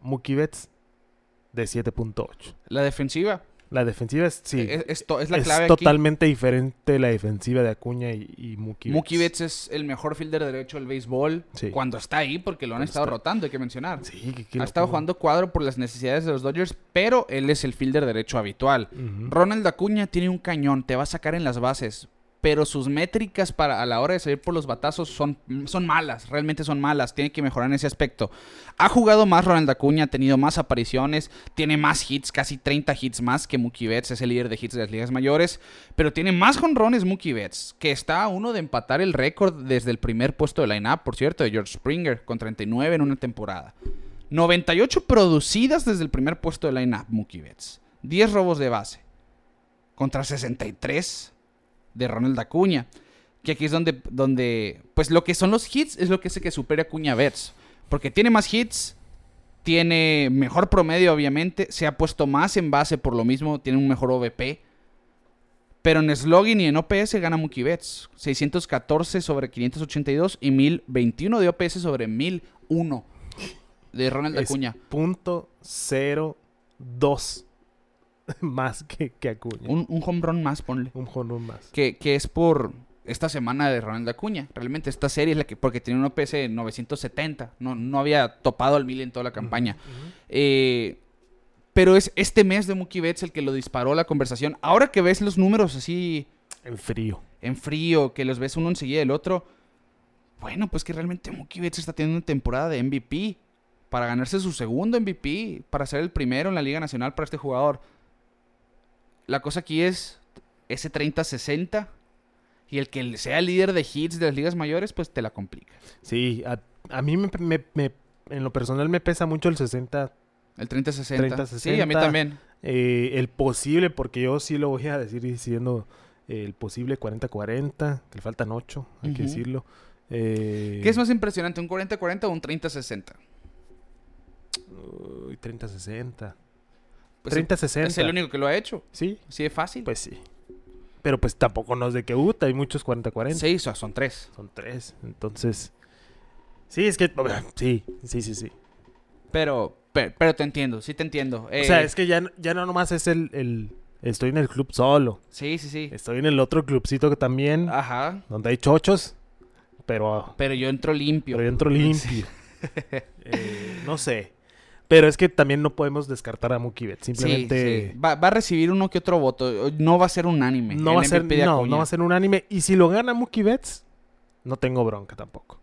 Mookie Betts de 7.8. la defensiva La defensiva es, sí, es, es to- es la es clave aquí. totalmente diferente la defensiva de Acuña y, y Mookie Betts. Mookie Betts es el mejor fielder derecho del béisbol Sí. cuando está ahí, porque lo han Cuando estado está. rotando, hay que mencionar. Sí, que- que ha estado pongo. jugando cuadro por las necesidades de los Dodgers, pero él es el fielder derecho habitual. Ronald Acuña tiene un cañón, te va a sacar en las bases, pero sus métricas para a la hora de salir por los batazos son, son malas, realmente son malas, tiene que mejorar en ese aspecto. Ha jugado más Ronald Acuña, ha tenido más apariciones, tiene más hits, casi 30 hits más que Mookie Betts, es el líder de hits de las ligas mayores, pero tiene más jonrones Mookie Betts, que está a uno de empatar el récord desde el primer puesto de line-up, por cierto, de George Springer, con 39 en una temporada. 98 producidas desde el primer puesto de line-up, Mookie Betts. 10 robos de base. Contra 63 de Ronald Acuña. Que aquí es donde, donde, pues lo que son los hits es lo que hace que supere a Acuña Betts. Porque tiene más hits, tiene mejor promedio obviamente, se ha puesto más en base por lo mismo, tiene un mejor OVP. Pero en slogan y en OPS gana Mookie Betts. 614 sobre 582 y 1021 de OPS sobre 1001 de Ronald Acuña. punto cero dos más que, que Acuña. Un, Un, un home run más, ponle. jonrón más. que, que es por esta semana de Ronald Acuña. Realmente esta serie es la que, porque tiene un OPS de 970, no, no había topado al mil en toda la campaña. Eh, pero es este mes de Mookie Betts el que lo disparó la conversación. Ahora que ves los números así En frío. en frío, que los ves uno enseguida del otro, bueno, pues que realmente Mookie Betts está teniendo una temporada de MVP para ganarse su segundo MVP, para ser el primero en la Liga Nacional para este jugador. La cosa aquí es ese 30-60 y el que sea el líder de hits de las ligas mayores, pues te la complica. Sí, a, a mí me, me- me- en lo personal me pesa mucho el 60, El 30-60. 30-60. Sí, a mí también. eh, el posible, porque yo sí lo voy a decir diciendo eh, el posible 40-40, que le faltan 8, hay que decirlo. Eh, ¿Qué es más impresionante, un 40-40 o un 30-60? uy, 30-60. Pues 30-60. es el único que lo ha hecho. Sí, Sí, es fácil. pues sí. Pero pues tampoco no es de que Uta, hay muchos 40-40. sí, so- son tres. Son tres. Entonces. Sí, es que. Sí, sí, sí, sí. Pero, pero, pero te entiendo, sí te entiendo. O sea, Eh, es que ya, no- ya no nomás es el, el- Estoy en el club solo. Sí, sí, sí. Estoy en el otro clubcito que también. Ajá. Donde hay chochos. Pero. Pero yo entro limpio. Pero yo entro limpio. Eh, no sé. Pero es que también no podemos descartar a Mookie Betts. Simplemente sí. Va, va a recibir uno que otro voto. No va a ser unánime. no, va a ser, no, no va a ser un anime. Y si lo gana Mookie Betts, no tengo bronca tampoco.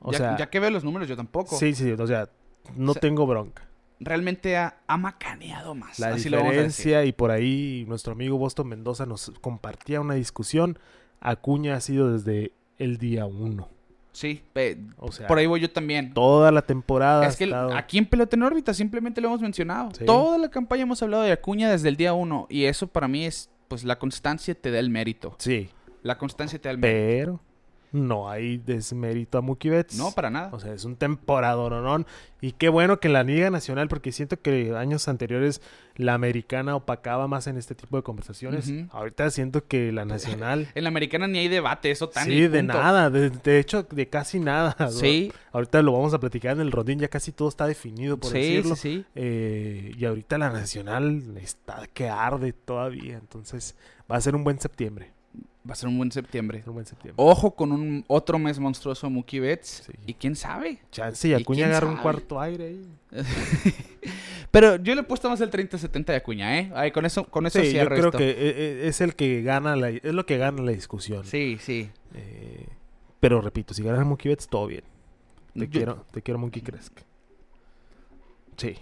O ya, sea, ya que veo los números, yo tampoco. sí, sí, o sea, no O sea, tengo bronca. Realmente ha, ha macaneado más. La así lo diferencia, y por ahí nuestro amigo Boston Mendoza nos compartía una discusión. Acuña ha sido desde el día uno. Sí, O sea, por ahí voy yo también. toda la temporada. Es que estado- aquí en Pelota en órbita simplemente lo hemos mencionado. Sí. Toda la campaña hemos hablado de Acuña desde el día uno. Y eso para mí es, pues la constancia te da el mérito. Sí, La constancia te da el mérito. pero no hay desmérito a Mookie Betts. No, para nada. O sea, es un temporadorón. Y qué bueno que en la Liga Nacional, porque siento que años anteriores la americana opacaba más en este tipo de conversaciones. Ahorita siento que la nacional. En la americana ni hay debate, eso tan sí, de nada. De, de hecho, de casi nada. ¿no? Sí, Ahorita lo vamos a platicar en el rondín, ya casi todo está definido, por sí, decirlo. sí, sí. Eh, y ahorita la nacional está que arde todavía. Entonces, va a ser un buen septiembre. Va a ser un buen septiembre. Un buen. Ojo con un otro mes monstruoso Mookie Betts. Sí. Y quién sabe. Chance y ¿y Acuña agarra un cuarto aire ahí. Pero yo le he puesto más el 30-70 de Acuña, ¿eh? Ay, con eso, con eso Sí, yo cierro creo esto. que eh, eh, es el que gana la, es lo que gana la discusión. Sí, sí. Eh, pero repito, si gana Mookie Betts, todo bien. Te Yo- quiero, te quiero Mookie Cresk. Sí.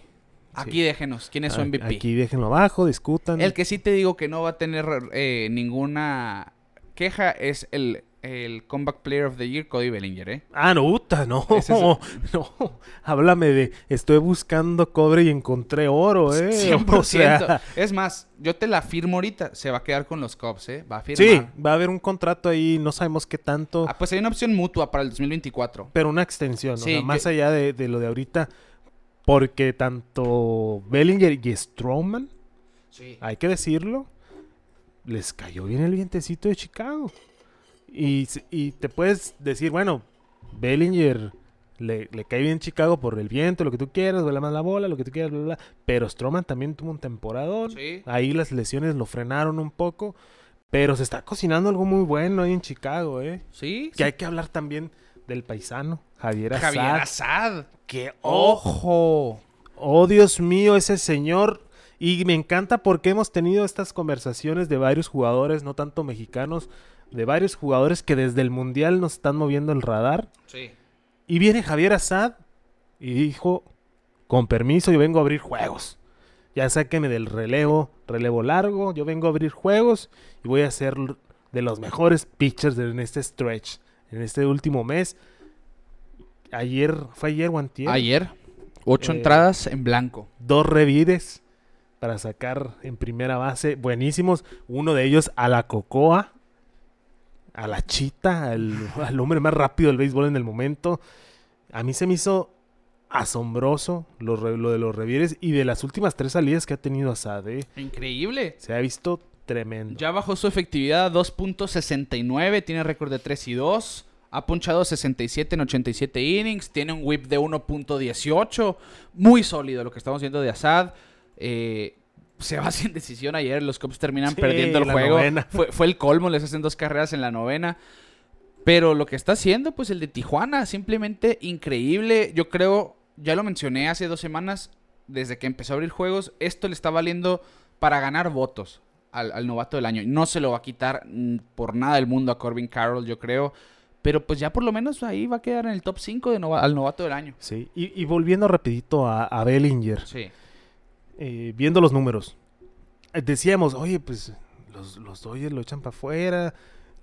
Aquí sí. déjenos. ¿Quién es su A- MVP? Aquí déjenlo abajo, discutan. El que sí te digo que no va a tener eh, ninguna queja es el, el Comeback Player of the Year, Cody Bellinger, ¿eh? Ah, no, puta, no, es- no. Háblame de, estoy buscando cobre y encontré oro, eh. 100%. O sea, Es más, yo te la firmo ahorita. Se va a quedar con los Cubs, ¿eh? Va a firmar. sí, va a haber un contrato ahí, no sabemos qué tanto, Ah, pues hay una opción mutua para el 2024. pero una extensión, o sea, más allá de, de lo de ahorita, porque tanto Bellinger y Strowman, Sí. hay que decirlo, les cayó bien el vientecito de Chicago. Y, y te puedes decir, bueno, Bellinger le, le cae bien Chicago por el viento, lo que tú quieras, vuela más la bola, lo que tú quieras, bla, bla. Pero Stroman también tuvo un temporadón. Sí. Ahí las lesiones lo frenaron un poco. Pero se está cocinando algo muy bueno ahí en Chicago, ¿eh? Sí. Que hay que hablar también del paisano, Javier Assad. Javier Assad. Oh, Ojo. Oh, Dios mío, ese señor. Y me encanta porque hemos tenido estas conversaciones de varios jugadores, no tanto mexicanos, de varios jugadores que desde el Mundial nos están moviendo el radar. Sí. Y viene Javier Assad y dijo, con permiso, yo vengo a abrir juegos. Ya sáquenme del relevo, relevo largo, yo vengo a abrir juegos y voy a ser de los mejores pitchers en este stretch, en este último mes. Ayer, fue ayer o antier? Ayer, ocho Eh, entradas en blanco. dos revires para sacar en primera base buenísimos. Uno de ellos a la Cocoa, a la Chita, al, al hombre más rápido del béisbol en el momento. A mí se me hizo asombroso lo, de los revires y de las últimas tres salidas que ha tenido Asad. ¿eh? Increíble. Se ha visto tremendo. Ya bajó su efectividad a 2.69, tiene récord de 3 y 2. Ha punchado 67 en 87 innings, tiene un whip de 1.18. Muy sólido lo que estamos viendo de Assad. Eh, se va sin decisión ayer, los Cubs terminan Sí, perdiendo el juego. Fue, fue el colmo, les hacen dos carreras en la novena. Pero lo que está haciendo, pues el de Tijuana, simplemente increíble. Yo creo, ya lo mencioné hace dos semanas, desde que empezó a abrir juegos, esto le está valiendo para ganar votos al, al novato del año. No se lo va a quitar mm, por nada del mundo a Corbin Carroll, yo creo. Pero pues ya por lo menos ahí va a quedar en el top 5 de nova- al novato del año. Sí, y, y volviendo rapidito a, a Bellinger. Sí. Eh, viendo los números, eh, decíamos, oye, pues los, los Dodgers lo echan para afuera,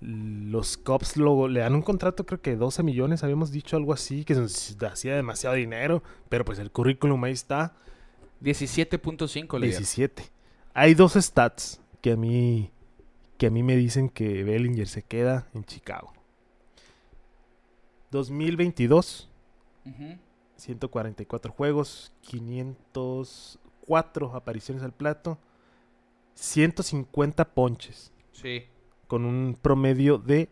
los Cubs luego le dan un contrato, creo que 12 millones, habíamos dicho algo así, que se hacía demasiado dinero, pero pues el currículum ahí está, 17.5 le dieron. 17. Hay dos stats que a mí que a mí me dicen que Bellinger se queda en Chicago. 2022 Ujú. 144 juegos, 504 apariciones al plato, 150 ponches, Sí. con un promedio de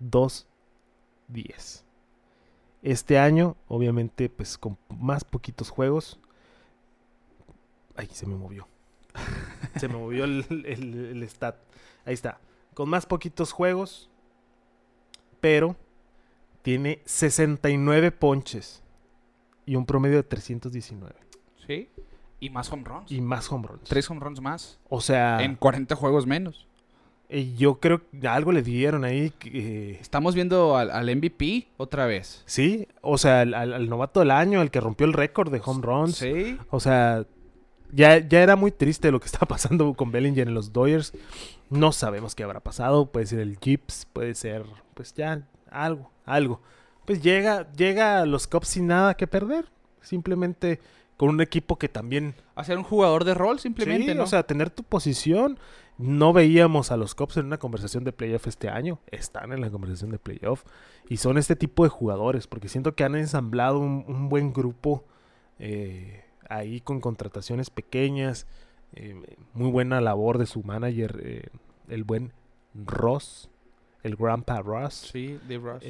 2.10. Este año, obviamente, pues con más poquitos juegos. Ay, se me movió. se me movió el, el- el stat. Ahí está. Con más poquitos juegos, pero tiene 69 ponches y un promedio de 319. Sí. Y más home runs. y más home runs. Tres home runs más. O sea, En 40 juegos menos. eh, yo creo que algo le dieron ahí. eh, Estamos viendo al, al MVP otra vez. sí, o sea, al, al- al novato del año, el que rompió el récord de home runs. Sí. O sea, ya, ya era muy triste lo que estaba pasando con Bellinger en los Dodgers. No sabemos qué habrá pasado. Puede ser el Gips, puede ser, pues ya, algo, algo. Pues llega, llega a los Cubs sin nada que perder. Simplemente con un equipo que también. A ser un jugador de rol simplemente, Sí, ¿no? O sea, tener tu posición. No veíamos a los Cubs en una conversación de playoff este año. Están en la conversación de playoff. Y son este tipo de jugadores. Porque siento que han ensamblado un, un buen grupo. eh, ahí con contrataciones pequeñas. eh, muy buena labor de su manager. eh, el buen Ross. El Grandpa Ross. sí, Dave Ross.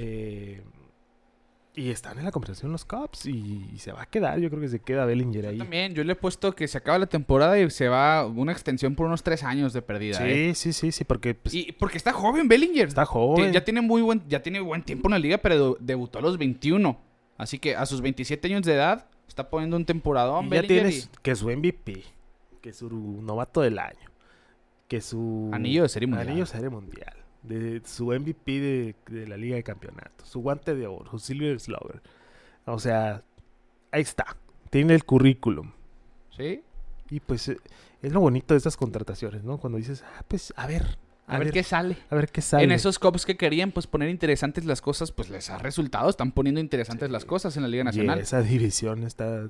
Y están en la conversación los Cubs. Y, y se va a quedar. Yo creo que se queda Bellinger ahí. También, yo le he puesto que se acaba la temporada y se va una extensión por unos tres años de pérdida. Sí, ¿eh? sí, sí, sí. Porque pues, Y porque está joven Bellinger. está joven. Ya tiene muy buen, ya tiene buen tiempo en la liga, pero de- debutó a los 21. Así que a sus 27 años de edad está poniendo un temporadón Y ya tienes que su MVP, que su novato del año, que su Anillo de Serie Mundial. anillo de serie mundial, de su MVP de, de la Liga de Campeonatos, su guante de oro, su Silver Slugger. O sea, ahí está. Tiene el currículum. ¿Sí? Y pues eh, es lo bonito de estas contrataciones, ¿no? Cuando dices, ah, pues a ver, A, ver, qué sale. a ver qué sale. En esos Cubs que querían pues poner interesantes las cosas, pues les ha resultado. Están poniendo interesantes Sí. las cosas en la Liga y Nacional. esa división está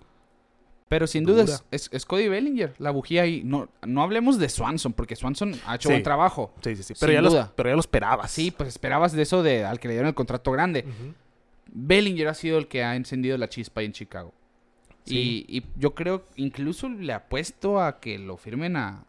Pero sin duda es, es- es Cody Bellinger, la bujía ahí. No, no hablemos de Swanson, porque Swanson ha hecho Sí. buen trabajo. Sí, sí, sí. Pero, ya los, duda. pero ya lo esperabas. Sí, pues esperabas de eso de al que le dieron el contrato grande. Bellinger ha sido el que ha encendido la chispa ahí en Chicago. Sí. Y, y yo creo, incluso le apuesto a que lo firmen a...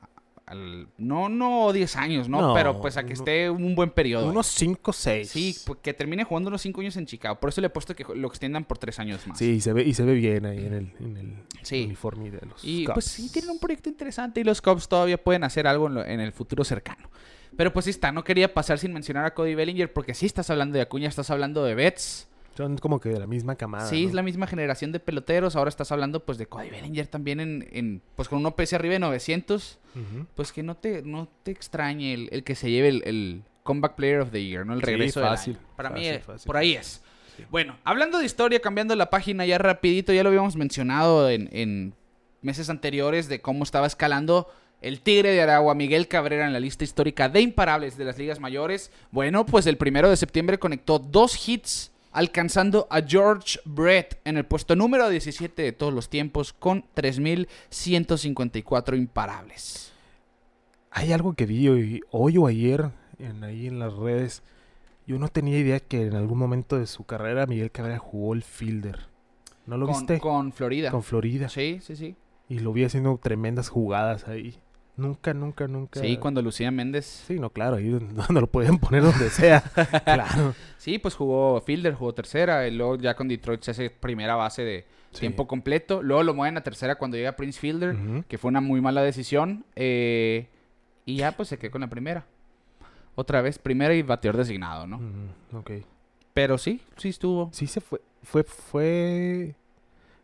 al- no, no 10 años, ¿no? No, Pero pues a que esté un buen periodo. Unos 5 6. Sí, pues, que termine jugando unos 5 años en Chicago. Por eso le he puesto que lo extiendan por 3 años más. Sí, y se ve, y se ve bien ahí en el, en el Sí. uniforme de los Y Cubs. pues sí, tienen un proyecto interesante y los Cubs todavía pueden hacer algo en, lo- en el futuro cercano. Pero pues sí está, no quería pasar sin mencionar a Cody Bellinger porque sí estás hablando de Acuña, estás hablando de Betts. Son como que de la misma camada. sí, ¿no? es la misma generación de peloteros. Ahora estás hablando pues de Cody Bellinger también en, en- pues con un OPS arriba de 900. Ujú. Pues que no te, no te extrañe el, el que se lleve el, el Comeback Player of the Year, ¿no? El Sí, regreso del fácil, año. Para mí, fácil, eh, fácil. por ahí es. Sí. Bueno, hablando de historia, cambiando la página ya rapidito, ya lo habíamos mencionado en, en meses anteriores de cómo estaba escalando el Tigre de Aragua, Miguel Cabrera, en la lista histórica de imparables de las ligas mayores. Bueno, pues el primero de septiembre conectó dos hits, alcanzando a George Brett en el puesto número 17 de todos los tiempos con 3.154 imparables. Hay algo que vi hoy, hoy o ayer en, ahí en las redes. Yo no tenía idea que en algún momento de su carrera Miguel Cabrera jugó el fielder. ¿No lo con, viste? con Florida. Con Florida. Sí, sí, sí. Y lo vi haciendo tremendas jugadas ahí. Nunca, nunca, nunca. Sí, cuando Lucía Méndez. Sí, no, claro, ahí donde lo podían poner donde sea. claro. Sí, pues jugó fielder, jugó tercera. Y luego ya con Detroit se hace primera base de Sí. tiempo completo. Luego lo mueven a tercera cuando llega Prince Fielder, que fue una muy mala decisión. eh, y ya pues se quedó con la primera. Otra vez, primera y bateador designado, ¿no? Ujú, ok. Pero sí, sí estuvo. Sí se fue, fue, fue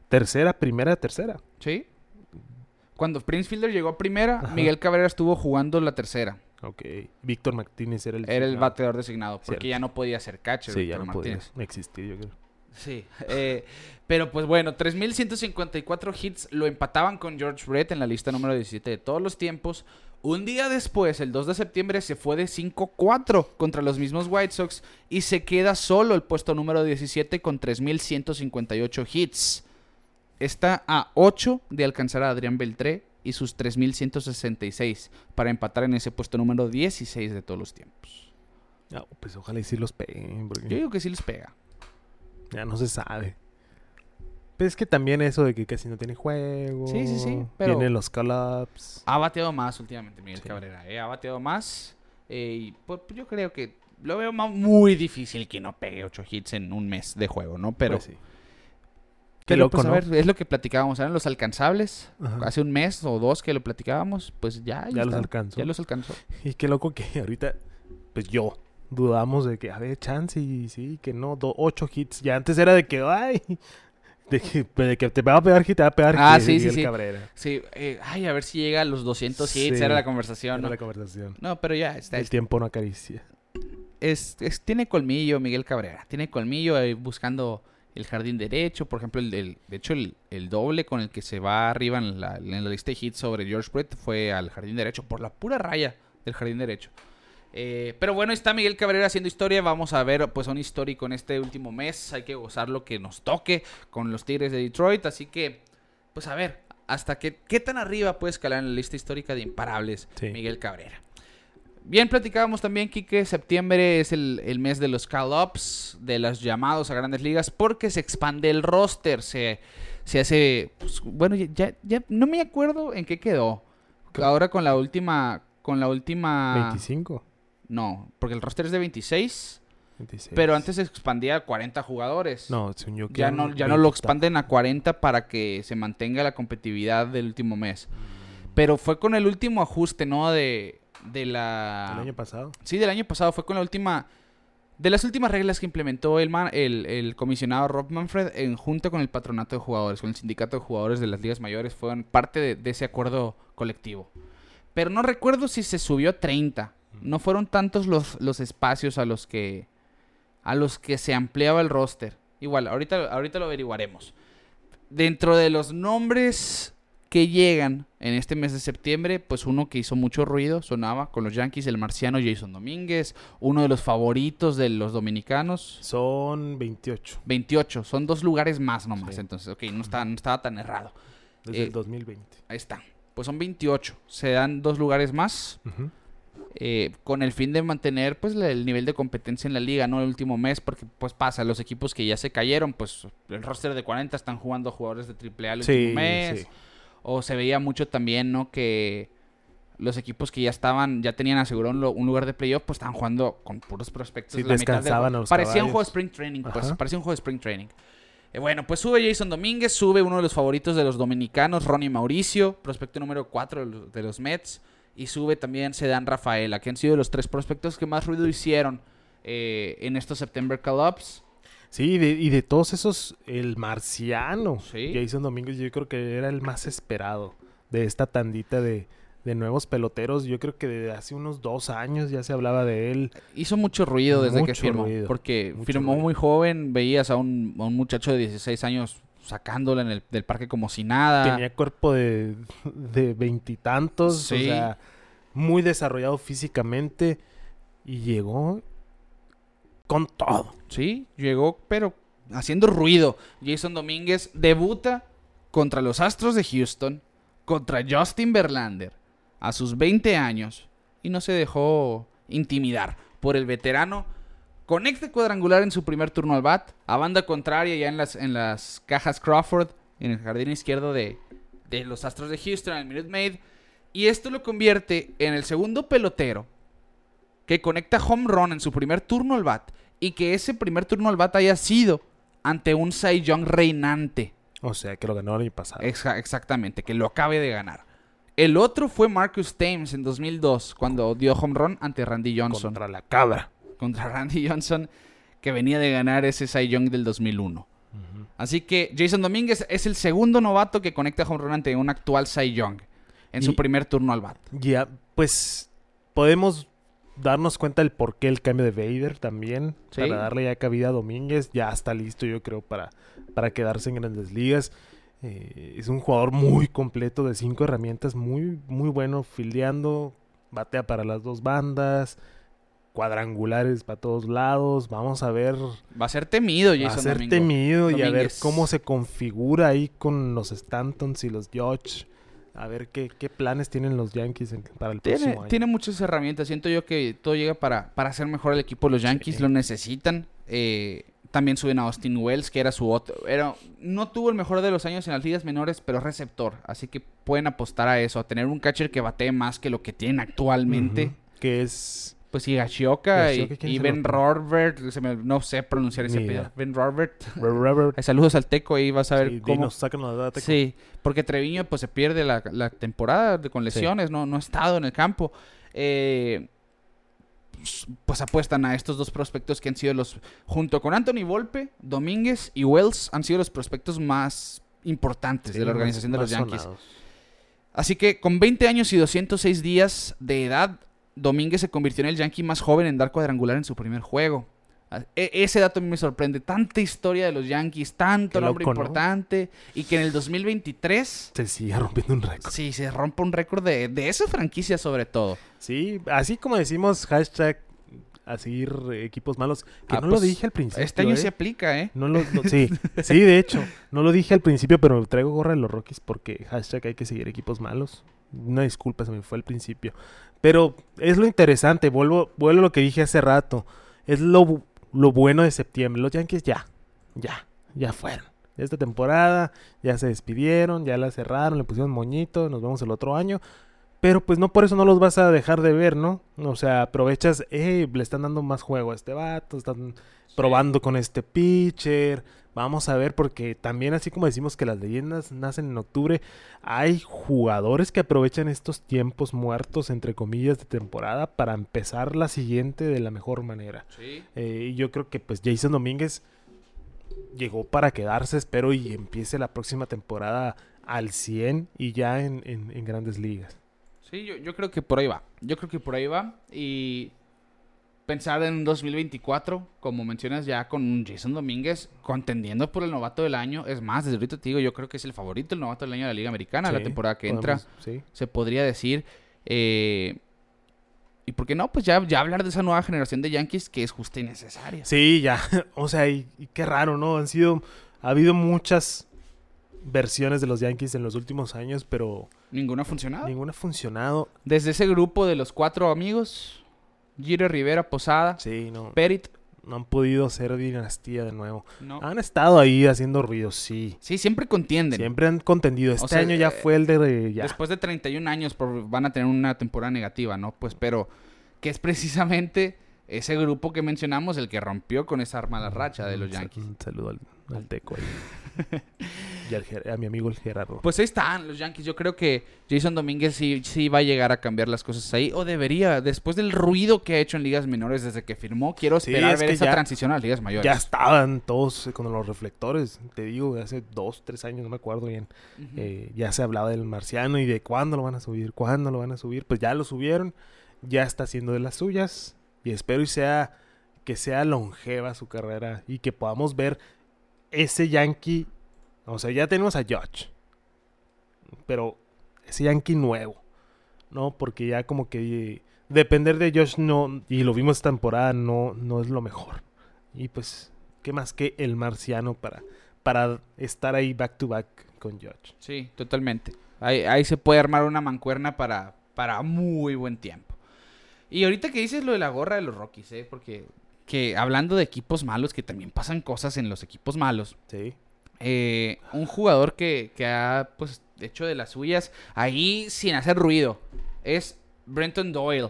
tercera, primera, tercera. Sí. Cuando Prince Fielder llegó a primera, Ajá. Miguel Cabrera estuvo jugando la tercera. Ok. Víctor Martínez era el Era el designado. bateador designado, porque Cierto. ya no podía ser catcher. Sí, ya no Martínez. podía existir, yo creo. Sí, eh, pero pues bueno, 3.154 hits lo empataban con George Brett en la lista número 17 de todos los tiempos. Un día después, el 2 de septiembre, se fue de 5-4 contra los mismos White Sox y se queda solo el puesto número 17 con 3.158 hits. Está a 8 de alcanzar a Adrián Beltré y sus 3.166 para empatar en ese puesto número 16 de todos los tiempos. Ah, pues ojalá y sí los peguen, porque Yo digo que sí les pega. ya no se sabe. Pero es que también eso de que casi no tiene juego. Sí, sí, sí, pero- Tienen los call-ups. Ha bateado más últimamente Miguel Sí. Cabrera, ¿eh? Ha bateado más. eh, y pues, yo creo que lo veo ma- muy difícil que no pegue 8 hits en un mes de juego, ¿no? Pero, Pues sí. Qué pero, loco, pues, a ver, es lo que platicábamos, eran los alcanzables. Ajá. Hace un mes o dos que lo platicábamos, pues ya. ahí Ya los alcanzó. Ya los alcanzó. Y qué loco que ahorita, pues yo, dudamos de que, a ver, chance y sí, que no, do- ocho hits. Ya antes era de que, ay, De que, pues, de que te va a pegar, que te va a pegar. Ah, sí, sí, Miguel sí. Cabrera. Sí, eh, ay, a ver si llega a los 200 hits, Sí. era la conversación, Era ¿no? la conversación. No, pero ya, está, El tiempo no acaricia. es, es- tiene colmillo Miguel Cabrera. Tiene colmillo ahí buscando el jardín derecho. Por ejemplo, el, el- de hecho, el, el doble con el que se va arriba en la, en la lista de hits sobre George Brett fue al jardín derecho, por la pura raya del jardín derecho. Eh, pero bueno, está Miguel Cabrera haciendo historia. Vamos a ver pues un histórico en este último mes. Hay que gozar lo que nos toque con los Tigres de Detroit. Así que, pues a ver, hasta qué, qué tan arriba puede escalar en la lista histórica de imparables Sí. Miguel Cabrera. Bien, platicábamos también, Kike, septiembre es el, el mes de los call-ups, de los llamados a grandes ligas, porque se expande el roster, se, se hace, pues, bueno, ya, ya, ya no me acuerdo en qué quedó. Ahora con la última, con la última... 25. No, porque el roster es de 26, 26. pero antes se expandía a 40 jugadores. No, que ya no, ya no 20 lo expanden a 40 para que se mantenga la competitividad del último mes. Pero fue con el último ajuste, ¿no? De, de la... El año pasado. Sí, del año pasado fue con la última. De las últimas reglas que implementó el, man- el, el comisionado Rob Manfred en junta con el patronato de jugadores, con el sindicato de jugadores de las ligas mayores, fueron parte de, de ese acuerdo colectivo. Pero no recuerdo si se subió a 30. No fueron tantos los, los espacios a los que a los que se ampliaba el roster. Igual, ahorita, ahorita lo averiguaremos. Dentro de los nombres que llegan en este mes de septiembre, pues uno que hizo mucho ruido, sonaba con los Yankees, el marciano Jason Domínguez, uno de los favoritos de los dominicanos. Son 28. 28, son dos lugares más nomás, Sí. entonces, ok, no, está, no estaba tan errado. Desde Eh, el 2020. Ahí está. Pues son 28, se dan dos lugares más eh, con el fin de mantener pues el nivel de competencia en la liga, no el último mes, porque pues pasa, los equipos que ya se cayeron, pues el roster de 40 están jugando jugadores de AAA el Sí, último mes. sí. O se veía mucho también, ¿no? Que los equipos que ya estaban, ya tenían asegurado un, lugar de playoff, pues estaban jugando con puros prospectos. Sí, la mitad del descansaban a los Parecía un juego de. Spring Training, pues. Ajá. Parecía un juego de Spring Training. Eh, bueno, pues sube Jason Domínguez, sube uno de los favoritos de los dominicanos, Ronnie Mauricio, prospecto número 4 de los, de los Mets. Y sube también Sedan Rafaela, que han sido los tres prospectos que más ruido hicieron eh, en estos September Call-Ups. Sí, de- y de todos esos, el marciano. Sí. Jason Domínguez, yo creo que era el más esperado de esta tandita de, de nuevos peloteros. Yo creo que desde hace unos dos años ya se hablaba de él. Hizo mucho ruido desde que firmó. ruido, Porque firmó ruido. muy joven, veías a un, a un muchacho de 16 años sacándola en el del parque como si nada. Tenía cuerpo de de veintitantos, o Sí. sea, muy desarrollado físicamente y llegó con todo. Sí, llegó, pero haciendo ruido. Jason Domínguez debuta contra los Astros de Houston, contra Justin Verlander, a sus 20 años, y no se dejó intimidar por el veterano. Conecta cuadrangular en su primer turno al bat, a banda contraria ya en las, en las cajas Crawford, en el jardín izquierdo de, de los Astros de Houston, en el Minute Maid. Y esto lo convierte en el segundo pelotero que conecta home run en su primer turno al bat y que ese primer turno al bat haya sido ante un Cy Young reinante. O sea, que lo ganó el año pasado. Exa- exactamente, que lo acabe de ganar. El otro fue Marcus Thames en 2002, cuando dio home run ante Randy Johnson. contra la cabra. Contra Randy Johnson, que venía de ganar ese Cy Young del 2001. Así que Jason Domínguez es el segundo novato que conecta home run ante un actual Cy Young en su primer turno al bat. Ya, pues podemos darnos cuenta del por qué el cambio de Vader también. Sí. Para darle ya cabida a Domínguez. Ya está listo, yo creo, para, para quedarse en grandes ligas. Eh, es un jugador muy completo de cinco herramientas, muy, muy bueno fildeando, batea para las dos bandas, cuadrangulares para todos lados. Vamos a ver, Va a ser temido Jason a ser Domingo- temido y a ver cómo se configura ahí con los Stantons y los Dodge. A ver qué, qué planes tienen los Yankees en- para el Tiene, próximo año. tiene muchas herramientas. Siento yo que todo llega para, para hacer mejor el equipo. Los Yankees Sí. lo necesitan. Eh, también suben a Austin Wells, que era su otro. Era, no tuvo el mejor de los años en las ligas menores, pero es receptor. Así que pueden apostar a eso, a tener un catcher que batee más que lo que tienen actualmente. Que es. Pues y, Higashioka, ¿quién y Ben se me- no sé pronunciar ese apellido. Ben. Robert. Eh, Saludos al Teco ahí, vas a ver Sí, cómo. dinos, la data. Sí, porque Treviño pues se pierde la, la temporada de- con lesiones, no, no ha estado en el campo. Eh, pues apuestan a estos dos prospectos que han sido los, junto con Anthony Volpe, Domínguez y Wells, han sido los prospectos más importantes Sí, de la organización de los Yankees. sonados. Así que con 20 años y 206 días de edad, Domínguez se convirtió en el Yankee más joven en dar cuadrangular en su primer juego. A- e- ese dato a mí me sorprende. Tanta historia de los Yankees, tanto Qué nombre loco, ¿no? importante. Y que en el 2023 Se sigue rompiendo un récord. sí se rompa un récord de, de esa franquicia sobre todo. Sí, así como decimos hashtag a seguir equipos malos, que Ah, no lo pues, dije al principio. Este año ¿eh? se aplica, ¿eh? No lo, no- sí, sí, de hecho, no lo dije al principio, pero traigo gorra de los Rockies porque hashtag hay que seguir equipos malos. Una disculpa, se me fue al principio. Pero es lo interesante, vuelvo, vuelvo a lo que dije hace rato. Es lo, lo bueno de septiembre. Los Yankees ya, ya, ya fueron. Esta temporada ya se despidieron, ya la cerraron, le pusieron moñito, nos vemos el otro año. Pero pues no por eso no los vas a dejar de ver, ¿no? O sea, aprovechas, eh, le están dando más juego a este vato, están probando con este pitcher. Vamos a ver, porque también así como decimos que las leyendas nacen en octubre, hay jugadores que aprovechan estos tiempos muertos, entre comillas, de temporada para empezar la siguiente de la mejor manera. Sí. Eh, y yo creo que pues Jason Domínguez llegó para quedarse, espero, y empiece la próxima temporada al 100 y ya en, en- en grandes ligas. Sí, yo, yo creo que por ahí va. Yo creo que por ahí va. Y pensar en un 2024, como mencionas ya con Jason Domínguez contendiendo por el novato del año. Es más, desde ahorita te digo, yo creo que es el favorito, el novato del año de la Liga Americana, la temporada que entra. podemos- sí. se podría decir. eh, y por qué no, pues ya, ya hablar de esa nueva generación de Yankees que es justa y necesaria. Sí, ya. O sea, y, y qué raro, ¿no? Han sido. Ha habido muchas versiones de los Yankees en los últimos años, pero Ninguno ha funcionado. ninguna ha funcionado. Desde ese grupo de los cuatro amigos, Giro Rivera, Posada, Sí, no. Perit, No han podido ser dinastía de nuevo. no. Han estado ahí haciendo ruido, sí. Sí, siempre contienden. Siempre han contendido. Este sea, año ya eh, fue el de. Ya. Después de 31 años por- van a tener una temporada negativa, ¿no? Pues, pero que es precisamente ese grupo que mencionamos el que rompió con esa mala racha de los Yankees. Un saludo al, al Teco ahí. y al a mi amigo el Gerardo. Pues ahí están los Yankees. Yo creo que Jason Domínguez sí, sí va a llegar a cambiar las cosas ahí. O debería, después del ruido que ha hecho en ligas menores desde que firmó, quiero Sí, esperar es ver esa ya- transición a las ligas mayores. ya estaban todos eh, con los reflectores. Te digo, hace dos, tres años, no me acuerdo bien. Eh, ya se hablaba del marciano y de cuándo lo van a subir, cuándo lo van a subir. Pues ya lo subieron, ya está haciendo de las suyas y espero y sea que sea longeva su carrera y que podamos ver ese Yankee. O sea, ya tenemos a Judge, pero ese Yankee nuevo, ¿no? Porque ya como que depender de Josh no, y lo vimos esta temporada, no, no es lo mejor. Y pues, ¿qué más que el marciano para, para estar ahí back to back con Judge? Sí, totalmente. Ahí, ahí se puede armar una mancuerna para, para muy buen tiempo. Y ahorita que dices lo de la gorra de los Rockies, ¿eh? Porque que hablando de equipos malos, que también pasan cosas en los equipos malos. Sí. Eh, un jugador que, que ha pues hecho de las suyas ahí sin hacer ruido es Brenton Doyle.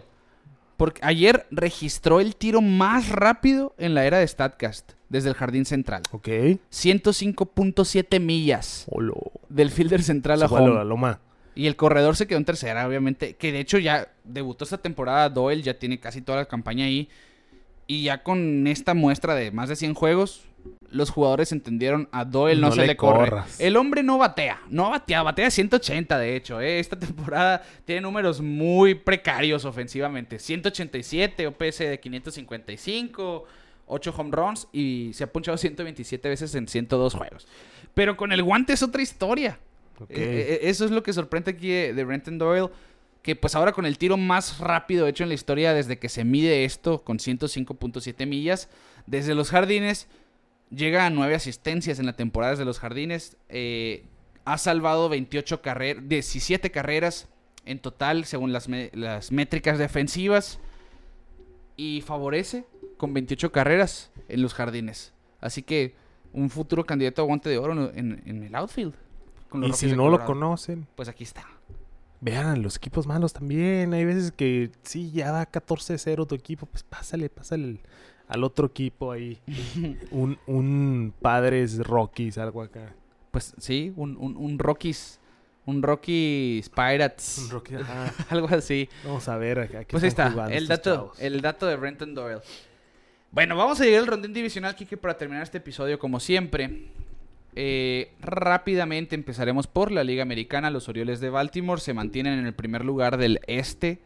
Porque ayer registró el tiro más rápido en la era de Statcast desde el jardín central. Ok. 105.7 millas Olo. del fielder central a la home. loma. Y el corredor se quedó en tercera, obviamente. Que de hecho ya debutó esta temporada Doyle, ya tiene casi toda la campaña ahí. Y ya con esta muestra de más de 100 juegos, los jugadores entendieron a Doyle no, No se le le, corre. corras. El hombre no batea, no batea, batea 180 de hecho. ¿eh? Esta temporada tiene números muy precarios ofensivamente. 187, OPS de 555, 8 home runs y se ha punchado 127 veces en 102 juegos. Pero con el guante es otra historia. Eh, eh, eso es lo que sorprende aquí de Brenton Doyle. Que pues ahora con el tiro más rápido hecho en la historia desde que se mide esto con 105.7 millas. Desde los jardines llega a 9 asistencias en la temporada desde los jardines. eh, ha salvado 28 carreras, 17 carreras en total según las, las métricas defensivas. Y favorece con 28 carreras en los jardines. Así que un futuro candidato a guante de oro en, en- el outfield. con los Y si de no lo conocen, Pues aquí está. vean los equipos malos también. Hay veces que sí, ya va 14-0 tu equipo, pues pásale, pásale el- al otro equipo ahí. un, un Padres Rockies, algo acá. Pues sí, un, un, un Rockies Un Rockies Pirates. Un Rocky, ajá. Algo así. Vamos a ver a, a qué Pues ahí está, el dato, chavos. el dato de Brenton Doyle. Bueno, vamos a llegar al rondín divisional, Kike, para terminar este episodio como siempre. Eh, rápidamente empezaremos por la Liga Americana. Los Orioles de Baltimore se mantienen en el primer lugar del este.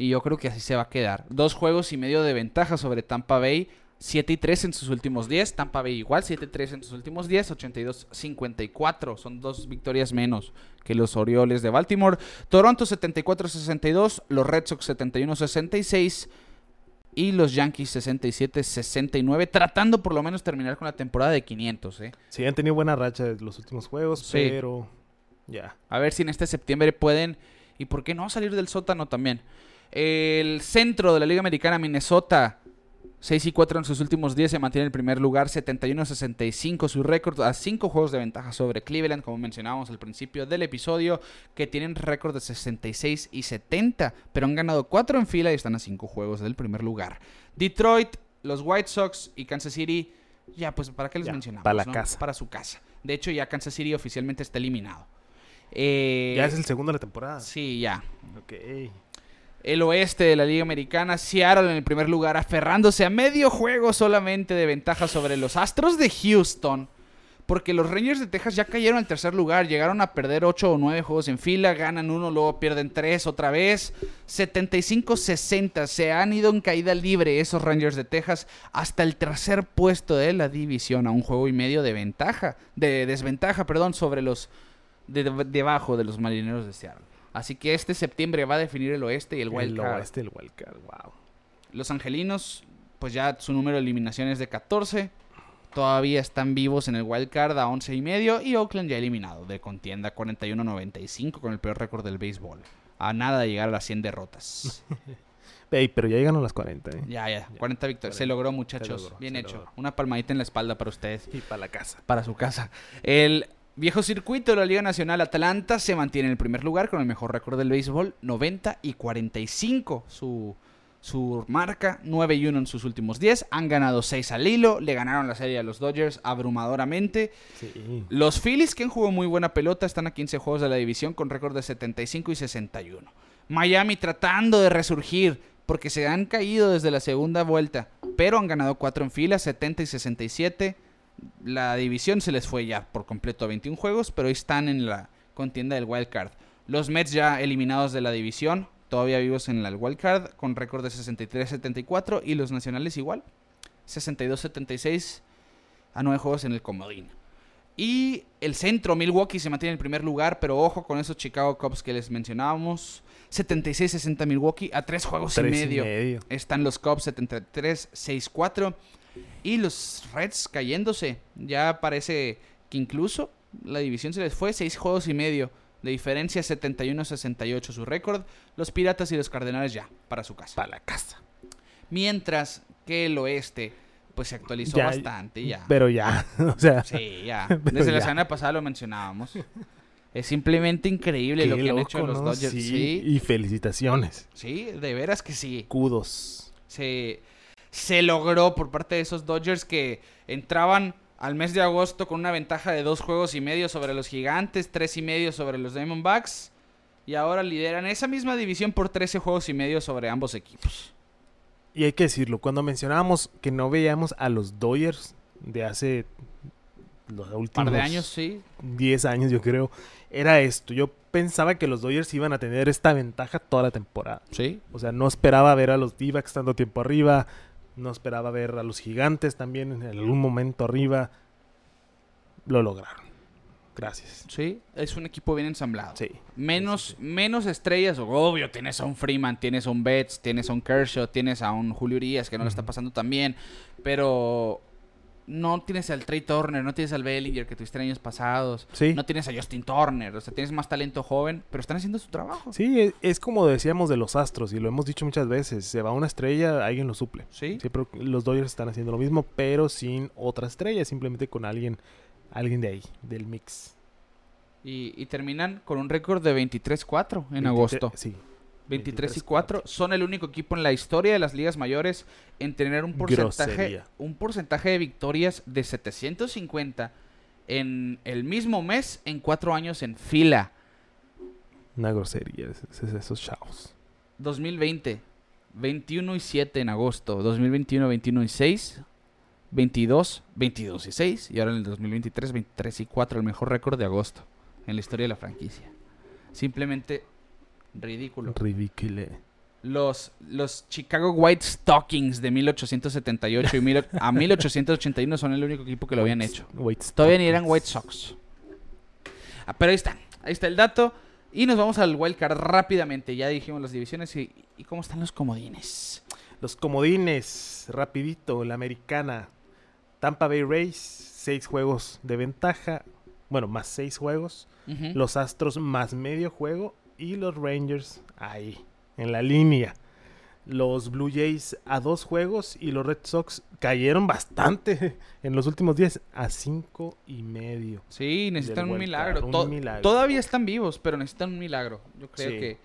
Y yo creo que así se va a quedar. Dos juegos y medio de ventaja sobre Tampa Bay. 7 y 3 en sus últimos 10. Tampa Bay igual, 7 y 3 en sus últimos 10. 82-54. Son dos victorias menos que los Orioles de Baltimore. Toronto 74-62. Los Red Sox 71-66. Y los Yankees 67-69. Tratando por lo menos terminar con la temporada de 500. ¿eh? Sí, han tenido buena racha de los últimos juegos, Sí. pero ya. A ver si en este septiembre pueden. Y por qué no salir del sótano también. El centro de la Liga Americana, Minnesota. 6 y 4 en sus últimos 10 se mantiene en el primer lugar, 71-65 su récord, a 5 juegos de ventaja sobre Cleveland, como mencionábamos al principio del episodio, que tienen récord de 66 y 70, pero han ganado 4 en fila y están a 5 juegos del primer lugar. Detroit, los White Sox y Kansas City, ya pues para qué les Ya, mencionamos, para la ¿no? casa. Para su casa. De hecho ya Kansas City oficialmente está eliminado. Eh, ya es el segundo de la temporada. Sí, ya. Ok. El oeste de la Liga Americana, Seattle en el primer lugar, aferrándose a medio juego solamente de ventaja sobre los Astros de Houston. Porque los Rangers de Texas ya cayeron al tercer lugar, llegaron a perder 8 o 9 juegos en fila, ganan uno, luego pierden 3 otra vez. 75-60, se han ido en caída libre esos Rangers de Texas hasta el tercer puesto de la división, a un juego y medio de ventaja, de desventaja, perdón, sobre los de, debajo de los marineros de Seattle. Así que este septiembre va a definir el oeste y el el card. oeste, el wild card, wow. Los angelinos, pues ya su número de eliminaciones es de 14. Todavía están vivos en el wild card a 11 y medio. Y Oakland ya eliminado de contienda 41-95 con el peor récord del béisbol. A nada de llegar a las 100 derrotas. Ey, pero ya llegan a las 40, ¿eh? ya, ya, 40 victorias. Se logró, muchachos. logró, Bien hecho. logró. Una palmadita en la espalda para ustedes. Y para la casa. Para su casa. El viejo circuito de la Liga Nacional Atlanta se mantiene en el primer lugar con el mejor récord del béisbol, 90 y 45. Su, su marca, 9 y 1 en sus últimos 10. Han ganado 6 al hilo. Le ganaron la serie a los Dodgers abrumadoramente. Sí. Los Phillies, que han jugado muy buena pelota, están a 15 juegos de la división con récord de 75 y 61. Miami tratando de resurgir porque se han caído desde la segunda vuelta, pero han ganado 4 en fila, 70 y 67. La división se les fue ya por completo a 21 juegos, pero están en la contienda del wild card. Los Mets ya eliminados de la división, todavía vivos en la wild card con récord de 63-74 y los nacionales igual, 62-76 a 9 juegos en el comodín. Y el centro, Milwaukee, se mantiene en el primer lugar, pero ojo con esos Chicago Cubs que les mencionábamos. 76-60 Milwaukee a 3 juegos y Tres medio. y medio. Están los Cubs 73-64 y los Reds cayéndose. Ya parece que incluso la división se les fue 6 juegos y medio. De diferencia 71-68 su récord. Los Piratas y los Cardenales ya para su casa. Para la casa. Mientras que el oeste pues se actualizó Ya, bastante ya. Pero ya, o sea, Sí, ya. Desde la semana pasada lo mencionábamos. Es simplemente increíble lo que han hecho los ¿no? Dodgers. Sí, Sí, Y felicitaciones. sí, de veras que sí. Kudos. Se, se logró por parte de esos Dodgers que entraban al mes de agosto con una ventaja de dos juegos y medio sobre los Gigantes, tres y medio sobre los Diamondbacks. Y ahora lideran esa misma división por 13 juegos y medio sobre ambos equipos. Y hay que decirlo, cuando mencionábamos que no veíamos a los Dodgers de hace los Un últimos par de años, sí. 10 años, yo creo, era esto. Yo pensaba que los Dodgers iban a tener esta ventaja toda la temporada. Sí. O sea, no esperaba ver a los D-backs tanto tiempo arriba. No esperaba ver a los gigantes también en algún momento arriba. Lo lograron. Gracias. Sí, es un equipo bien ensamblado. Sí. Menos, Sí, sí, menos estrellas, obvio, tienes a un Freeman, tienes a un Betts, tienes a un Kershaw, tienes a un Julio Urias que no le está pasando tan bien, pero no tienes al Trey Turner, no tienes al Bellinger que tuviste en años pasados, Sí. no tienes a Justin Turner, o sea, tienes más talento joven, pero están haciendo su trabajo. Sí, es, es como decíamos de los Astros y lo hemos dicho muchas veces. Se va una estrella, alguien lo suple. Sí, Siempre los Dodgers están haciendo lo mismo, pero sin otra estrella, simplemente con alguien, alguien de ahí, del mix. Y, y terminan con un récord de 23-4 en 23 agosto. Sí. 23 y 4. Son el único equipo en la historia de las ligas mayores en tener un porcentaje, Grosería. un porcentaje de victorias de 750 en el mismo mes en cuatro años en fila. Una grosería es- es- esos chavos. 2020, 21 y 7 en agosto. 2021, 21 y 6. 22, 22 y 6. Y ahora en el 2023, 23 y 4. El mejor récord de agosto en la historia de la franquicia. Simplemente ridículo. Ridículo. Los, los Chicago White Stockings de 1878 y mil- a 1881 son el único equipo que lo habían hecho. White Todavía ni eran. White Sox. Ah, pero ahí está. Ahí está el dato. Y nos vamos al Wild Card rápidamente. Ya dijimos las divisiones y, y cómo están los comodines. Los comodines, rapidito, la americana. Tampa Bay Rays, seis juegos de ventaja. Bueno, más seis juegos. Los Astros más medio juego. Y los Rangers ahí, en la línea. Los Blue Jays a dos juegos. Y los Red Sox cayeron bastante en los últimos días a cinco y medio. Sí, necesitan un milagro. card, un To- milagro. Todavía están vivos, pero necesitan un milagro. Yo creo Sí. que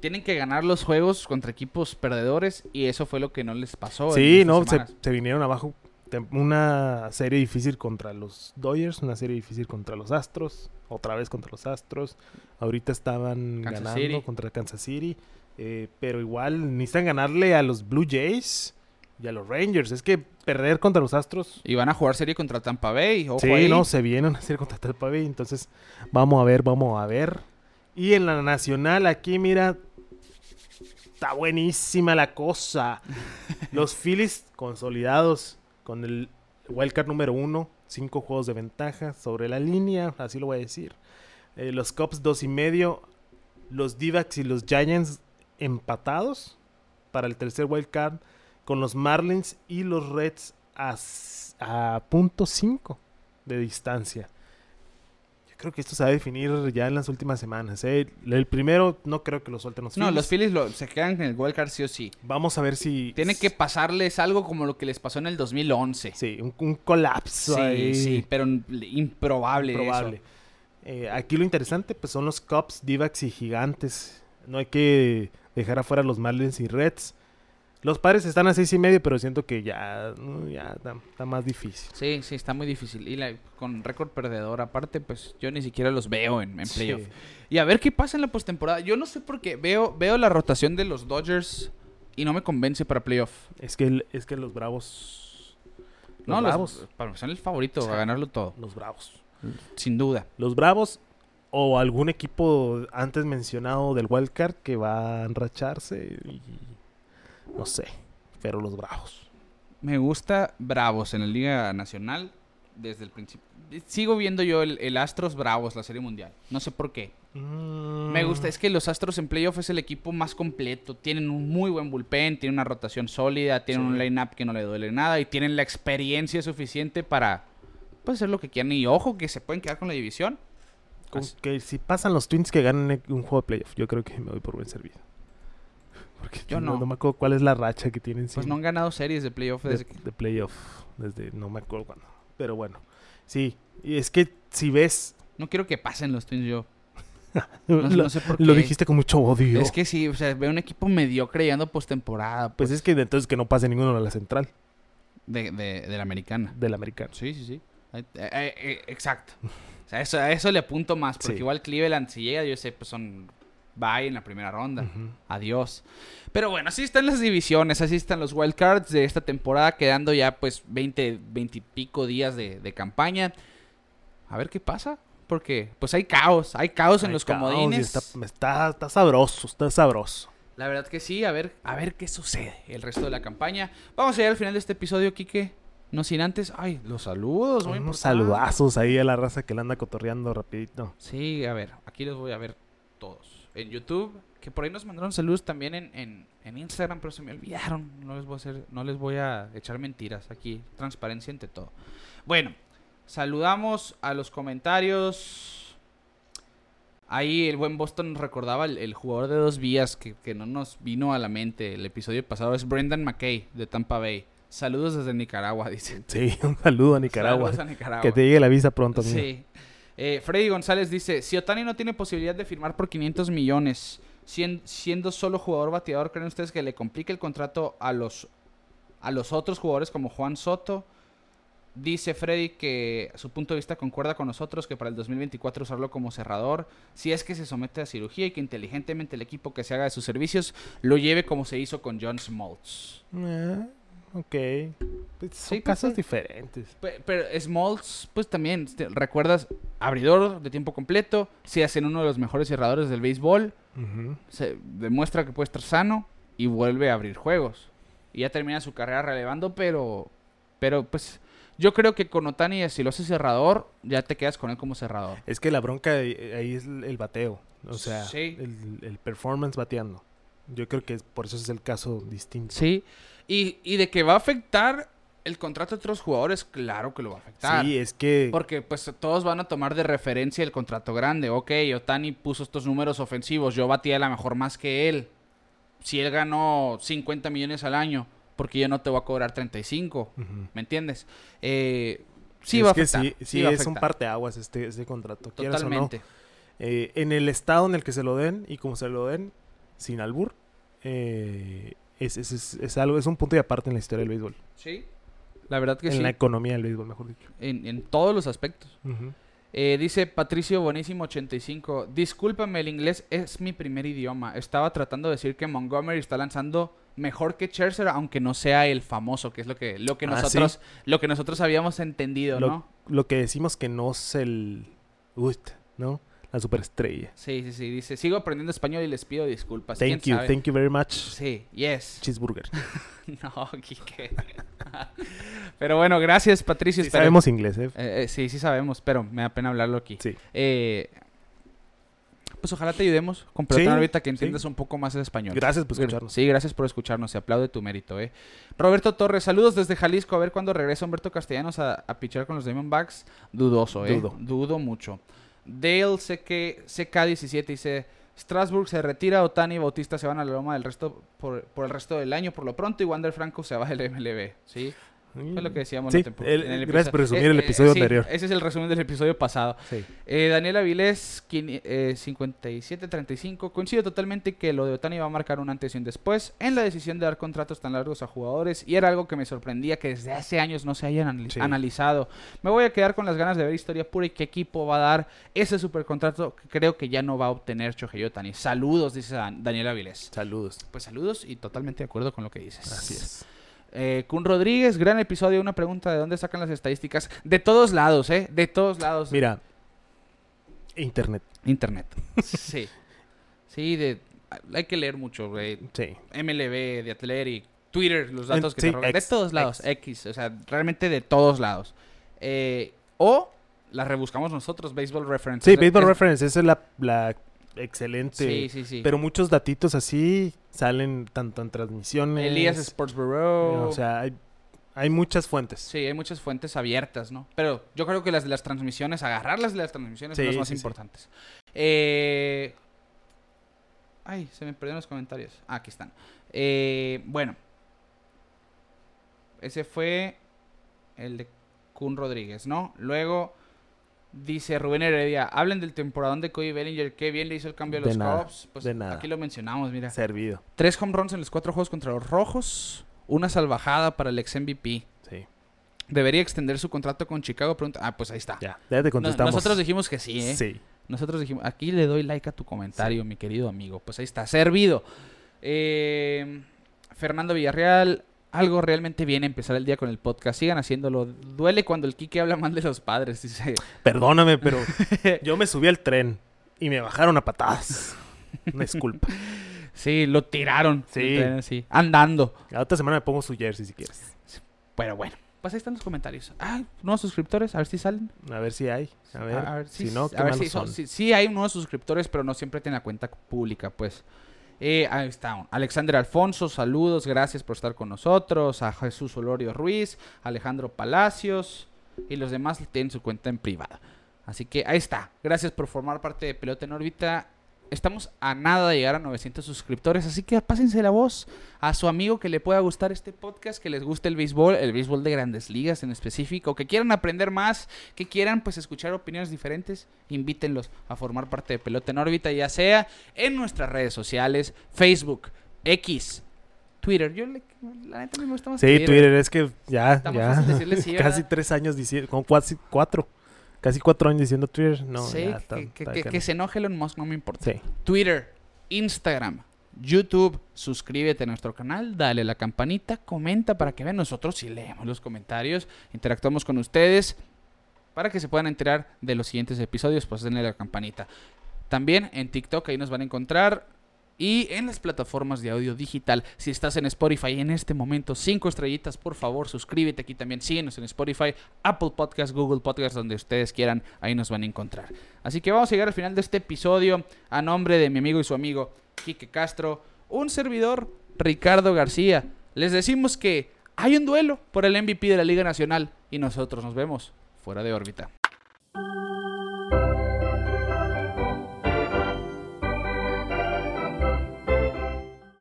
tienen que ganar los juegos contra equipos perdedores y eso fue lo que no les pasó. Sí, no, se, se vinieron abajo. Una serie difícil contra los Dodgers, una serie difícil contra los Astros, otra vez contra los Astros. Ahorita estaban Kansas ganando City. contra Kansas City, eh, pero igual necesitan ganarle a los Blue Jays y a los Rangers. Es que perder contra los Astros. Y van a jugar serie contra Tampa Bay. Ojo sí, ahí. no, se viene una serie contra Tampa Bay, entonces vamos a ver, vamos a ver. Y en la nacional aquí, mira, está buenísima la cosa. Los Phillies consolidados con el wildcard número uno, cinco juegos de ventaja sobre la línea, así lo voy a decir. Eh, los Cubs dos y medio, los d y los Giants empatados para el tercer wildcard con los Marlins y los Reds a, a punto 5 de distancia. Creo que esto se va a definir ya en las últimas semanas. ¿eh? El primero no creo que lo suelten los No, Phillies. los Phillies lo- se quedan en el wild card sí o sí. Vamos a ver si... Tiene que pasarles algo como lo que les pasó en el 2011. Sí, un, un colapso Sí, ahí. sí, pero improbable. Probable. eso. Eh, aquí lo interesante pues son los Cubs, d y Gigantes. No hay que dejar afuera los Marlins y Reds. Los padres están a seis y medio, pero siento que ya, no, ya está, está más difícil. Sí, sí, está muy difícil. Y la- con récord perdedor aparte, pues yo ni siquiera los veo en, en playoff. Sí. Y a ver qué pasa en la postemporada. Yo no sé por qué. Veo, veo la rotación de los Dodgers y no me convence para playoff. Es que, el- es que los Bravos... Los no, Bravos. los, para mí son el favorito a ganarlo todo. Los Bravos. Sin duda. Los Bravos o algún equipo antes mencionado del Wildcard que va a enracharse y no sé, pero los Bravos. Me gusta Bravos en la Liga Nacional desde el principio. Sigo viendo yo el, el Astros Bravos, la Serie Mundial. No sé por qué. Me gusta, es que los Astros en playoff es el equipo más completo. Tienen un muy buen bullpen, tienen una rotación sólida, tienen Sí. un line-up que no le duele nada y tienen la experiencia suficiente para pues, hacer lo que quieran. Y ojo que se pueden quedar con la división. Con que si pasan los Twins que ganen un juego de playoff, yo creo que me doy por buen servido. Porque Yo no. no. me acuerdo cuál es la racha que tienen Pues sin- no han ganado series de playoff de, desde que- de playoff. Desde no me acuerdo cuándo. Pero bueno, sí. Y es que si ves. No quiero que pasen los Twins yo. lo, No, no sé por qué. lo dijiste con mucho odio. Es que sí, o sea, veo un equipo mediocre llegando postemporada Pues es que entonces que no pase ninguno a la central de, de, de la americana. del americano. Sí, sí, sí. Eh, eh, eh, exacto. O sea, eso, a eso le apunto más, porque Sí. igual Cleveland, si llega, yo sé, pues son bye en la primera ronda. Ujú. Adiós. Pero bueno, así están las divisiones, así están los wildcards de esta temporada, quedando ya pues 20, 20 y pico días de, de campaña. A ver qué pasa, porque pues hay caos, hay caos en Ay, los caos, comodines. Está, está, está sabroso, está sabroso. La verdad que sí, a ver, a ver qué sucede el resto de la campaña. Vamos a llegar al final de este episodio, Quique. No sin antes, ay, los saludos, muy Unos importante. saludazos ahí a la raza que la anda cotorreando rapidito. Sí, a ver, aquí los voy a ver todos. En YouTube, que por ahí nos mandaron saludos también en, en, en Instagram, pero se me olvidaron. No les voy a hacer, no les voy a echar mentiras aquí. Transparencia ante todo. Bueno, saludamos a los comentarios. Ahí el buen Boston nos recordaba el, el jugador de dos vías que, que no nos vino a la mente el episodio pasado. Es Brendan McKay de Tampa Bay. Saludos desde Nicaragua, dice. Sí, un saludo a Nicaragua. Saludos a Nicaragua. Que te llegue la visa pronto. amigo. Sí. Eh, Freddy González dice, si Otani no tiene posibilidad de firmar por 500 millones, sien- siendo solo jugador bateador, ¿creen ustedes que le complique el contrato a los, a los otros jugadores como Juan Soto? Dice Freddy que su punto de vista concuerda con nosotros que para el 2024 usarlo como cerrador, si es que se somete a cirugía y que inteligentemente el equipo que se haga de sus servicios lo lleve como se hizo con John Smoltz. Eh, ok. Pues son Sí, pues, casos diferentes. Pe- Pero Smoltz, pues también, te- recuerdas, abridor de tiempo completo, se hacen uno de los mejores cerradores del béisbol, se demuestra que puede estar sano y vuelve a abrir juegos. Y ya termina su carrera relevando, pero, pero pues yo creo que con Otani, si lo hace cerrador, ya te quedas con él como cerrador. Es que la bronca ahí es el bateo. O sea, Sí. el, el performance bateando. Yo creo que por eso es el caso distinto. Sí, y, y de que va a afectar el contrato de otros jugadores, claro que lo va a afectar. Sí, es que... Porque pues todos van a tomar de referencia el contrato grande. Ok, Otani puso estos números ofensivos, yo batía a la mejor más que él. Si él ganó 50 millones al año, porque yo no te voy a cobrar 35, Ujú. ¿me entiendes? Eh, sí es va a que afectar. sí, sí, va a es un parteaguas este, este contrato. quieras o no. Totalmente. Eh, en el estado en el que se lo den y como se lo den, sin albur, eh, es, es, es- es algo, es un punto de aparte en la historia del béisbol. Sí. La verdad que en sí. la economía del béisbol, mejor dicho. En, en todos los aspectos. Eh, dice Patricio Bonísimo 85. Discúlpame, el inglés es mi primer idioma. Estaba tratando de decir que Montgomery está lanzando mejor que Scherzer, aunque no sea el famoso, que es lo que, lo que Ah, nosotros, lo que nosotros habíamos entendido, Lo, ¿no? lo que decimos que no es el... Ust, ¿no? La superestrella. Sí, sí, sí. Dice, sigo aprendiendo español y les pido disculpas. ¿Quién Thank you, sabe? thank you very much. Sí, yes. Cheeseburger. No, Quique. pero bueno, gracias, Patricio. Sí, sabemos inglés, ¿eh? Eh, eh, sí, sí sabemos, pero me da pena hablarlo aquí. Sí. Eh, pues ojalá te ayudemos con Sí, en órbita que sí. entiendas un poco más de español. Gracias por escucharnos. Sí, gracias por escucharnos. Se aplaude tu mérito, eh. Roberto Torres, saludos desde Jalisco. A ver cuándo regresa Humberto Castellanos a, a pichar con los Diamondbacks. Dudoso, eh. Dudo. Dudo mucho. Dale CK, CK17 dice: Strasbourg se retira, Otani y Bautista se van a la loma del resto por, el resto del año por lo pronto y Wander Franco se va del MLB. ¿Sí? Fue lo que decíamos Sí, el- en el gracias por resumir Eh, el eh, episodio sí, anterior. Ese es el resumen del episodio pasado. Sí. Eh, Daniel Avilés, quini- eh, 57-35. Coincido totalmente que lo de Otani va a marcar un antes y un después en la decisión de dar contratos tan largos a jugadores. Y era algo que me sorprendía que desde hace años no se hayan analizado. Me voy a quedar con las ganas de ver historia pura y qué equipo va a dar ese supercontrato que creo que ya no va a obtener Shohei Otani. Saludos, dice Dan- Daniel Avilés. Saludos. Pues saludos y totalmente de acuerdo con lo que dices. Así es. Eh, Kun Rodríguez, gran episodio. Una pregunta: ¿de dónde sacan las estadísticas? De todos lados, ¿eh? De todos lados. Mira, internet. Internet. Sí. Sí, de, hay que leer mucho, güey. Sí. MLB, de Athletic, Twitter, los datos En- que sí, te arrojan. De X, todos lados, X. X. O sea, realmente de todos lados. Eh, o las rebuscamos nosotros, Baseball Reference. Sí, Baseball es- Reference, esa es la, la excelente. Sí, sí, sí. Pero muchos datitos así salen tanto en transmisiones. Elías Sports Bureau. O sea, hay, hay muchas fuentes. Sí, hay muchas fuentes abiertas, ¿no? Pero yo creo que las de las transmisiones, agarrarlas de las transmisiones son Sí, las más sí, sí. importantes. Eh... Ay, se me perdieron los comentarios. Ah, aquí están. Eh, bueno. Ese fue el de Kun Rodríguez, ¿no? Luego dice Rubén Heredia, hablen del temporadón de Cody Bellinger, qué bien le hizo el cambio a De los Cubs. Pues de nada. aquí lo mencionamos, mira. Servido. Tres home runs en los cuatro juegos contra los Rojos, una salvajada para el ex MVP. Sí. ¿Debería extender su contrato con Chicago? Pregunta. Ah, pues ahí está. Ya, ya te No- contestamos. nosotros dijimos que sí, ¿eh? Sí. Nosotros dijimos, aquí le doy like a tu comentario, mi querido amigo. Pues ahí está, servido. Eh, Fernando Villarreal, algo realmente bien empezar el día con el podcast. Sigan haciéndolo. Duele cuando el Kike habla mal de los padres, dice. Perdóname, pero yo me subí al tren y me bajaron a patadas. Una disculpa. Sí, lo tiraron. Sí. sí. Andando. La otra semana me pongo su jersey si quieres. Pero bueno, pues ahí están los comentarios. Ah, nuevos suscriptores, a ver si salen. A ver si hay. A ver. si, si no, qué a ver si son- son. si- sí hay nuevos suscriptores, pero no siempre tienen la cuenta pública, pues. Eh, ahí está. Alexander Alfonso, saludos, gracias por estar con nosotros. A Jesús Olorio Ruiz, Alejandro Palacios y los demás tienen su cuenta en privada. Así que ahí está. Gracias por formar parte de Pelota en órbita. Estamos a nada de llegar a 900 suscriptores, así que pásense la voz a su amigo que le pueda gustar este podcast, que les guste el béisbol, el béisbol de grandes ligas en específico, que quieran aprender más, que quieran pues escuchar opiniones diferentes, invítenlos a formar parte de Pelota en órbita, ya sea en nuestras redes sociales, Facebook, X, Twitter. Yo, le- la neta, me gusta más Sí, Twitter, es que ya, ya. fácil decirle sí, casi tres años diciendo, como cuatro. Casi cuatro años diciendo Twitter. No, sí, ya está- que, que- está que- canijo. que se enoje Elon Musk, no me importa. Sí. Twitter, Instagram, YouTube, suscríbete a nuestro canal, dale la campanita, comenta para que vean nosotros si leemos los comentarios, interactuamos con ustedes para que se puedan enterar de los siguientes episodios, pues denle la campanita. También en TikTok ahí nos van a encontrar y en las plataformas de audio digital. Si estás en Spotify en este momento, cinco estrellitas, por favor, suscríbete aquí también. Síguenos en Spotify, Apple Podcast, Google Podcast, donde ustedes quieran, ahí nos van a encontrar. Así que vamos a llegar al final de este episodio. A nombre de mi amigo y su amigo Quique Castro, un servidor, Ricardo García. Les decimos que hay un duelo por el MVP de la Liga Nacional y nosotros nos vemos fuera de órbita.